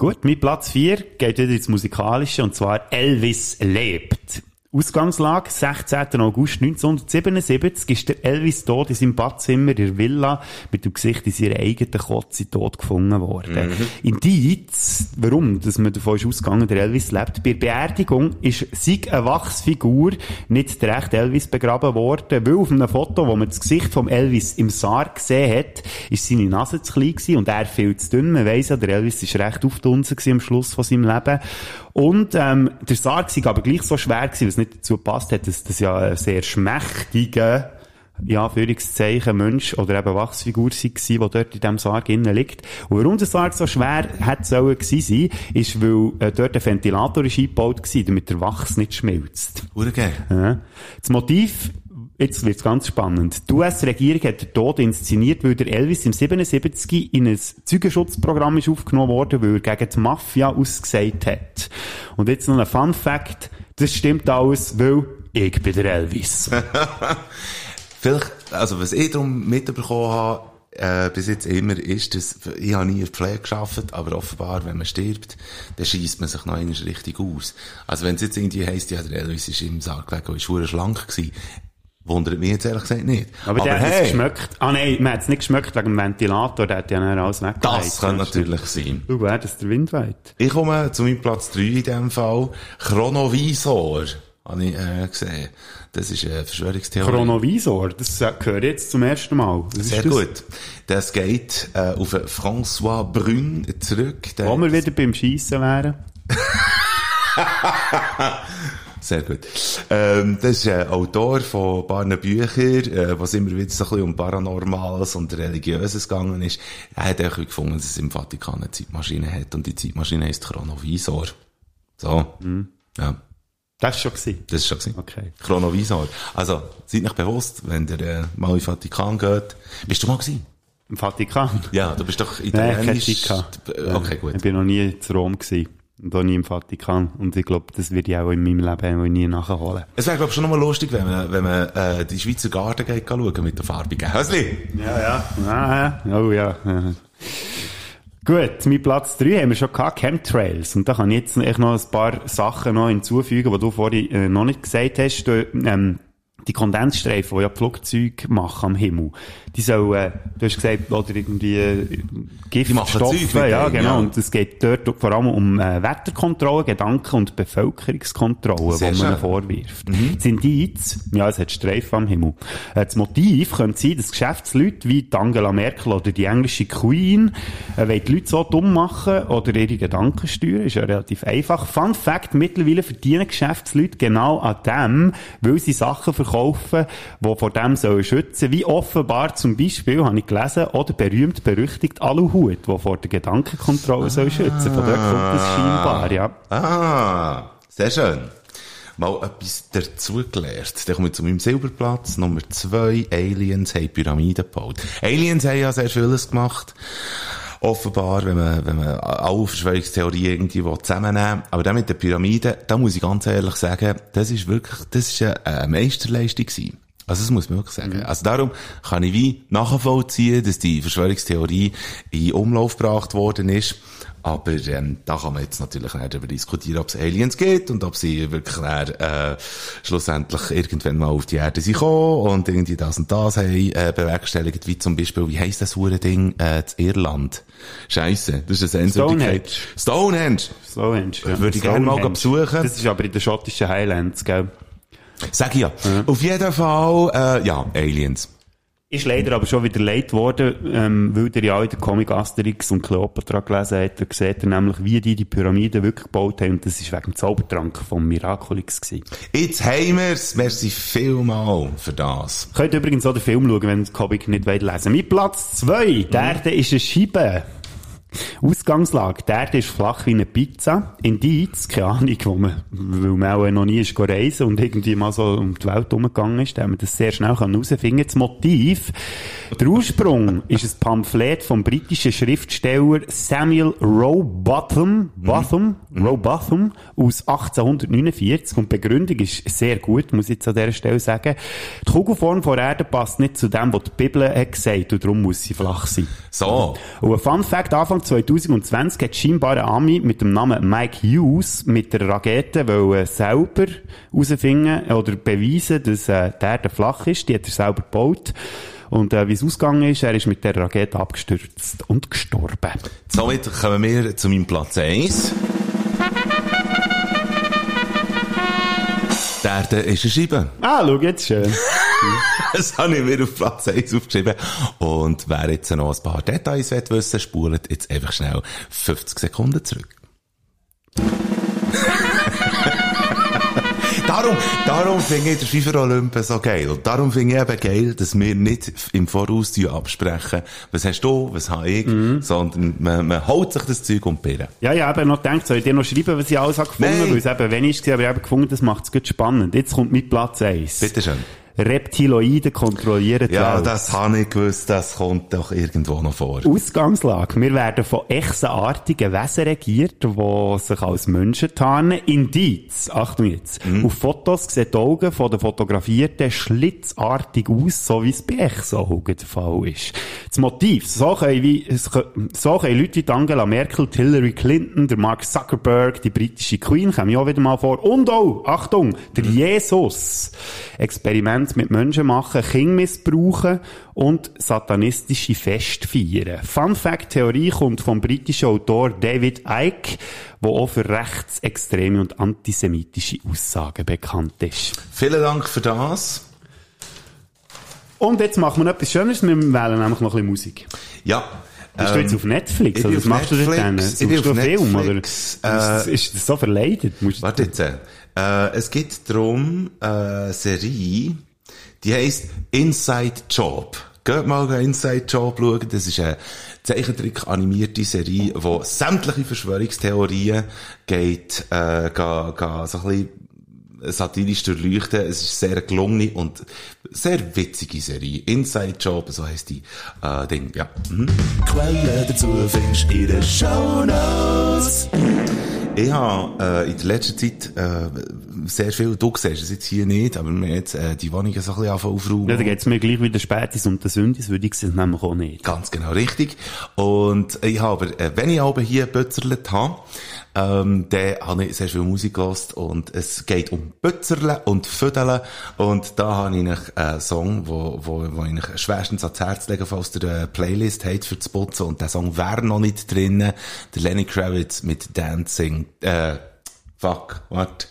Speaker 5: Gut, mein Platz 4 geht wieder ins Musikalische, und zwar Elvis lebt. Ausgangslage, 16. August 1977 ist der Elvis tot in seinem Badzimmer in der Villa mit dem Gesicht in seiner eigenen Kotze tot gefunden worden. Indiz, warum dass man davon ist ausgegangen, der Elvis lebt. Bei der Beerdigung ist sieg eine Wachsfigur nicht der echte Elvis begraben worden, weil auf einem Foto, wo man das Gesicht vom Elvis im Sarg gesehen hat, ist seine Nase zu klein gewesen und er viel zu dünn. Man weiss ja, der Elvis ist recht aufdunsen am Schluss von seinem Leben. Und ähm, der Sarg war aber gleich so schwer gewesen, was nicht dazu gepasst hat, dass das ja ein sehr schmächtiger ja, Führungszeichen Mensch oder eben Wachsfigur war, die dort in diesem Sarg innen liegt. Und warum der Sarg so schwer hätte sollen gewesen sein, ist, weil äh, dort ein Ventilator ist eingebaut war, damit der Wachs nicht schmilzt.
Speaker 3: Urgeil.
Speaker 5: Ja. Das Motiv, jetzt wird's ganz spannend. Die US-Regierung hat den Tod inszeniert, weil der Elvis im 77 in ein Zeugenschutzprogramm ist aufgenommen worden, weil er gegen die Mafia ausgesagt hat. Und jetzt noch ein Fun Fact. Das stimmt alles, weil ich bin der Elvis.
Speaker 3: Vielleicht, also was ich darum mitbekommen habe, äh, bis jetzt immer, ist, dass ich habe nie in Pflege gearbeitet, aber offenbar, wenn man stirbt, dann schießt man sich noch einmal richtig aus. Also wenn es jetzt irgendwie heisst, ja, der Elvis ist im Sarg gelegen und ist schlank gewesen, wundert mich jetzt ehrlich gesagt nicht.
Speaker 5: Aber, der hat es geschmeckt. Ah nein, man hat es nicht geschmeckt wegen dem Ventilator, der hat ja dann alles weggelegt.
Speaker 3: das kann natürlich sein.
Speaker 5: Du, wer das der Wind weht.
Speaker 3: Ich komme zu meinem Platz 3 in diesem Fall. Chronovisor, habe ich äh, gesehen. Das ist eine Verschwörungstheorie.
Speaker 5: Chronovisor, das äh, ich jetzt zum ersten Mal. Was
Speaker 3: Sehr
Speaker 5: das?
Speaker 3: gut. Das geht äh, auf François Brun zurück.
Speaker 5: Wo wir wieder beim Schiessen wären.
Speaker 3: Sehr gut. Ähm, das ist ein Autor von ein paar Büchern, äh, was immer wieder so ein bisschen um Paranormales und Religiöses gegangen ist. Er hat auch gefunden, dass es im Vatikan eine Zeitmaschine hat und die Zeitmaschine heisst Chronovisor. So. Ja.
Speaker 5: Das ist schon gewesen.
Speaker 3: Das ist schon gewesen.
Speaker 5: Okay.
Speaker 3: Chronovisor. Also, seid euch bewusst, wenn ihr äh, mal in den Vatikan geht. Bist du mal gewesen?
Speaker 5: Im Vatikan?
Speaker 3: Ja, du bist doch
Speaker 5: Nein,
Speaker 3: italienisch.
Speaker 5: Vatikan.
Speaker 3: Okay, gut.
Speaker 5: Ich bin noch nie zu Rom gewesen. Und auch nie im Vatikan. Und ich glaube, das werde ich auch in meinem Leben nie nachholen.
Speaker 3: Es wäre, glaube ich, schon nochmal lustig, wenn man, wenn man äh, die Schweizer Garten geht schauen mit der farbigen Hösli.
Speaker 5: Ja, ja. Ah, ja. Oh ja. ja. Gut, mein Platz 3 haben wir schon gehabt, Chemtrails. Und da kann ich jetzt echt noch ein paar Sachen noch hinzufügen, die du vorhin äh, noch nicht gesagt hast. Du, ähm, die Kondensstreifen, die ja die Flugzeuge machen am Himmel, die sollen, du hast gesagt, oder irgendwie äh, Giftstoffe, ja, genau.
Speaker 3: ja.
Speaker 5: Und es geht dort vor allem um äh, Wetterkontrolle, Gedanken- und Bevölkerungskontrolle, die man ihnen
Speaker 3: schön.
Speaker 5: vorwirft. Das Indiz, ja, es hat Streifen am Himmel. Äh, Das Motiv könnte sein, dass Geschäftsleute wie die Angela Merkel oder die englische Queen äh, wollen die Leute so dumm machen oder ihre Gedanken steuern. Ist ja relativ einfach. Fun Fact, mittlerweile verdienen Geschäftsleute genau an dem, weil sie Sachen verkaufen, die vor dem sollen schützen. Wie offenbar zum Beispiel, habe ich gelesen, oder berühmt berüchtigt Aluhut, der vor der Gedankenkontrolle soll schützen. Von dort kommt das scheinbar, ja.
Speaker 3: Ah, sehr schön. Mal etwas dazugelernt. Dann komme ich zu meinem Silberplatz. Nummer zwei. Aliens haben Pyramiden gebaut. Aliens haben ja sehr vieles gemacht. Offenbar, wenn man, wenn man alle Verschwörungstheorien irgendwie zusammennehmen will. Aber dann mit den Pyramiden, da muss ich ganz ehrlich sagen, das ist wirklich, das ist eine, eine Meisterleistung gewesen. Also das muss man wirklich sagen. Also darum kann ich wie nachvollziehen, dass die Verschwörungstheorie in Umlauf gebracht worden ist. Aber ähm, da kann man jetzt natürlich nicht darüber diskutieren, ob es Aliens gibt und ob sie wirklich dann, äh, schlussendlich irgendwann mal auf die Erde sind gekommen und irgendwie das und das haben äh, bewerkstelligt, wie zum Beispiel, wie heisst das hure Ding, äh, zu Irland? Scheisse, das ist eine Sehenswürdigkeit. Stonehenge!
Speaker 5: Stonehenge. ja.
Speaker 3: Würde ich gerne mal
Speaker 5: Stonehenge.
Speaker 3: besuchen.
Speaker 5: Das ist aber in den schottischen Highlands, gell?
Speaker 3: Sag ich ja. Auf jeden Fall, äh, ja, Aliens.
Speaker 5: Ist leider aber schon wieder leid worden, ähm, weil der ja auch in der Comic Asterix und Cleopatra gelesen hat. Da sieht er nämlich, wie die die Pyramiden wirklich gebaut haben. Und das ist wegen dem Zaubertrank vom Miraculix gewesen.
Speaker 3: Jetzt haben wir's. Merci vielmal für das.
Speaker 5: Könnt übrigens auch den Film schauen, wenn ihr den Comic nicht wollt lesen Mit Platz zwei, der Erde ist eine Scheibe. Ausgangslage, die Erde ist flach wie eine Pizza. Indiz, keine Ahnung, wo man, weil man auch noch nie ist reisen und irgendwie mal so um die Welt umgegangen ist, da haben wir das sehr schnell herausfinden Das Motiv, der Ursprung ist ein Pamphlet vom britischen Schriftsteller Samuel Rowbotham, Botham, Rowbotham, aus 1849. Und die Begründung ist sehr gut, muss ich jetzt an dieser Stelle sagen. Die Kugelform von Erde passt nicht zu dem, was die Bibel hat gesagt, und darum muss sie flach sein.
Speaker 3: So.
Speaker 5: Und ein Fun Fact, Anfang 2020 hat scheinbar ein Ami mit dem Namen Mike Hughes mit der Rakete wollen selber herausfinden oder beweisen, dass äh, die Erde flach ist. Die hat er selber gebaut. Und äh, wie es ausgegangen ist, er ist mit der Rakete abgestürzt und gestorben.
Speaker 3: Somit kommen wir zu meinem Platz 1. Erde ist eine Scheibe.
Speaker 5: Ah, schau, jetzt schön.
Speaker 3: Das habe ich mir auf Platz 1 aufgeschrieben. Und wer jetzt noch ein paar Details will wissen, spult jetzt einfach schnell 50 Sekunden zurück. darum, darum finde ich den FIFA Olymp so geil. Und darum finde ich eben geil, dass wir nicht im Voraus absprechen, was hast du, was habe ich, sondern man, man holt sich das Zeug die Birne.
Speaker 5: Ja, ja, aber noch gedacht, soll ich dir noch schreiben, was ich alles habe gefunden
Speaker 3: Nein.
Speaker 5: Weil es eben wenig war, aber ich habe gefunden, das macht es gut spannend. Jetzt kommt mein Platz 1.
Speaker 3: Bitteschön.
Speaker 5: Reptiloide kontrollieren die
Speaker 3: Ja,
Speaker 5: Welt.
Speaker 3: das habe ich gewusst, das kommt doch irgendwo noch vor.
Speaker 5: Ausgangslage. Wir werden von echsenartigen Wesen regiert, die sich als Menschen tarnen. Indiz, Achtung jetzt. Auf Fotos sehen die Augen von den Fotografierten schlitzartig aus, so wie es bei Echsenaugen der Fall ist. Das Motiv, so können, wie, so können Leute wie Angela Merkel, Hillary Clinton, der Mark Zuckerberg, die britische Queen, kommen ja auch wieder mal vor. Und auch, Achtung, der Jesus. Experiment mit Menschen machen, Kinder missbrauchen und satanistische Feste feiern. Fun Fact Theorie kommt vom britischen Autor David Icke, der auch für rechtsextreme und antisemitische Aussagen bekannt ist.
Speaker 3: Vielen Dank für das.
Speaker 5: Und jetzt machen wir etwas Schönes, wir wählen nämlich noch ein bisschen Musik.
Speaker 3: Ja.
Speaker 5: Bist du
Speaker 3: ähm,
Speaker 5: jetzt auf Netflix?
Speaker 3: ich bin
Speaker 5: was
Speaker 3: auf
Speaker 5: machst du
Speaker 3: Netflix,
Speaker 5: denn?
Speaker 3: ich
Speaker 5: Suchst
Speaker 3: bin
Speaker 5: du
Speaker 3: auf
Speaker 5: einen Film? Oder
Speaker 3: äh,
Speaker 5: ist das so verleidet? Musst du-
Speaker 3: Warte jetzt. Äh, es geht darum, äh, eine Serie, die heisst Inside Job. Geht mal Inside Job schauen. Das ist eine Zeichentrick-animierte Serie, wo sämtliche Verschwörungstheorien geht, äh, ga, ga, so ein bisschen satirisch durchleuchten. Es ist sehr gelungene und sehr witzige Serie. Inside Job, so heisst die, äh, Ding, ja. Mhm.
Speaker 4: Quellen dazu findest du in den Shownotes.
Speaker 3: Ich habe äh, in der letzten Zeit äh, sehr viel, du siehst es jetzt hier nicht, aber wir haben jetzt äh, die Wohnungen so ein bisschen aufräumen.
Speaker 5: Ja, da geht's mir gleich wieder Spätis und der Sündis, würde ich es nämlich auch nicht.
Speaker 3: Ganz genau richtig. Und ich habe, äh, wenn ich aber hier Bützerlet habe, ähm, dann habe ich sehr viel Musik gehört und es geht um Bützerle und Födeln und da habe ich einen Song, wo, wo, wo ich schwerstens ans Herz lege, falls ihr eine Playlist habt für das Putzen und der Song wäre noch nicht drinnen. Der Lenny Kravitz mit Dancing, äh, fuck, what?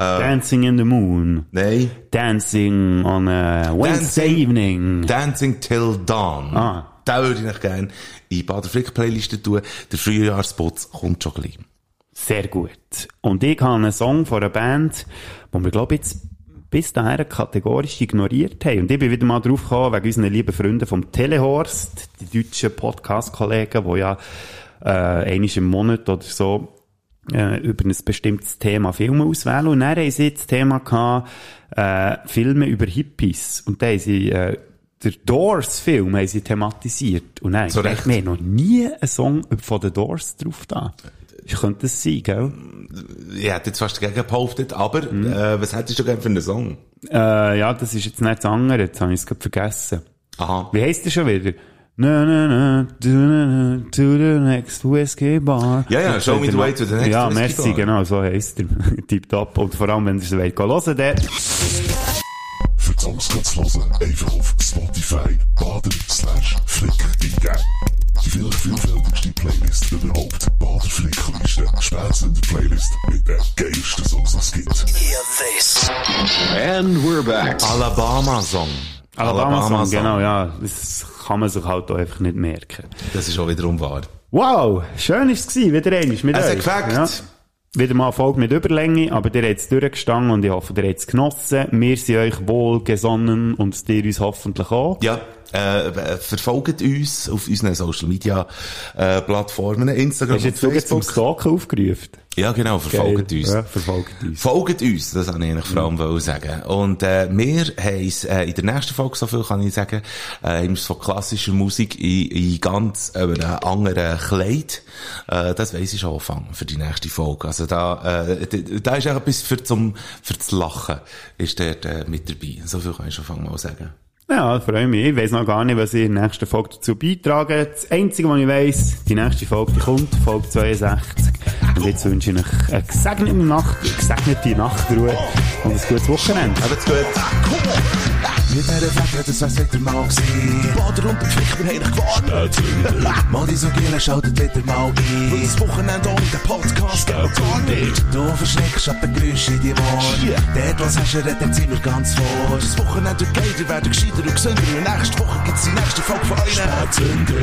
Speaker 5: Dancing in the Moon.
Speaker 3: Nein.
Speaker 5: Dancing on a Wednesday
Speaker 3: Dancing-
Speaker 5: evening.
Speaker 3: Dancing Till Dawn.
Speaker 5: Ah.
Speaker 3: Da würde ich noch gerne in Bader Frick Playliste tun. Der Frühjahrsputz kommt schon gleich.
Speaker 5: Sehr gut. Und ich habe einen Song von einer Band, wo wir, glaube ich, jetzt bis dahin kategorisch ignoriert haben. Und ich bin wieder mal drauf gekommen, wegen unseren lieben Freunden vom Telehorst, die deutschen Podcast-Kollegen, die ja äh, einmal im Monat oder so äh, über ein bestimmtes Thema Filme auswählen. Und dann haben sie das Thema gehabt, äh, Filme über Hippies. Und da haben sie äh, der Doors-Film haben sie thematisiert. Und dann
Speaker 3: Zu
Speaker 5: habe ich haben noch nie einen Song von den Doors drauf da. Könnte das sein, gell?
Speaker 3: Ich hätte jetzt fast dagegen behauptet, aber
Speaker 5: Mhm.
Speaker 3: äh, was hättest du gerne für einen Song?
Speaker 5: Äh, ja, das ist jetzt nicht das andere, jetzt habe ich es gerade vergessen.
Speaker 3: Aha.
Speaker 5: Wie heisst der schon wieder? Na, na, na, to, na, na, to the next whiskey bar.
Speaker 3: Ja, ja, show me the way to the next
Speaker 5: Ja,
Speaker 3: whiskey
Speaker 5: merci,
Speaker 3: bar.
Speaker 5: genau, so heisst er. Tipptopp. Und vor allem, wenn ihr es wollt, gehen hören, der.
Speaker 4: Für die Songs kannst du hören, einfach auf Spotify baden slash flick eingeben. Die vielleicht vielfältigste Playlist überhaupt. Bader Flickliste. Spätzende Playlist mit den geilsten Songs, die es gibt.
Speaker 7: And we're back.
Speaker 3: Alabama-Song.
Speaker 5: Alabama-Song, genau, ja. Das kann man sich halt auch einfach nicht merken.
Speaker 3: Das ist auch wiederum wahr.
Speaker 5: Wow, schön war es gewesen, wieder einmal mit
Speaker 3: Es
Speaker 5: euch. Ja. Wieder mal Folge mit Überlänge, aber ihr habt es durchgestanden und ich hoffe, ihr habt es genossen. Wir sind euch wohlgesonnen und ihr uns hoffentlich auch.
Speaker 3: Ja, äh, verfolgt uns auf unseren Social Media äh, Plattformen, Instagram
Speaker 5: Hast du
Speaker 3: und
Speaker 5: jetzt sogar zum
Speaker 3: Facebook.
Speaker 5: Stalken aufgerufen?
Speaker 3: Ja, genau, verfolgt
Speaker 5: Geil.
Speaker 3: uns.
Speaker 5: Ja, verfolgt uns.
Speaker 3: Folgt uns, das wollte ich eigentlich vor allem wollen sagen. Und äh, wir haben es äh, in der nächsten Folge, so viel kann ich sagen, äh, haben von klassischer Musik in, in ganz äh, einem anderen Kleid. Äh, das weiss ich schon anfangen für die nächste Folge. Also da, äh, da ist auch etwas für zum für das Lachen ist dort äh, mit dabei. So viel kann ich schon mal sagen.
Speaker 5: Ja, freue mich. Ich weiss noch gar nicht, was ich in der nächsten Folge dazu beitrage. Das Einzige, was ich weiss, die nächste Folge, die kommt, Folge 62. Und jetzt wünsche ich euch eine gesegnete Nacht, eine gesegnete Nachtruhe und ein gutes Wochenende.
Speaker 9: Habt's gut.
Speaker 3: Mit dieser Wette, das wär's wieder mal gewesen. Die Bader und der Pflicht, wir haben dich gewarnt. Mal die so Giele schaltet wieder mal ein. Und das Wochenende ohne den Podcast geht gar nicht. Du verschreckst ab den Geräuschen in die Ohren. Dort, was hast du, redet wir ganz vor. Das Wochenende geht, ihr werdet gescheiter und gesünder. Und nächste Woche gibt's die nächste Folge von euch. Spätzünder.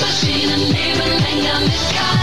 Speaker 10: Maschinen nehmen länger mit Geist.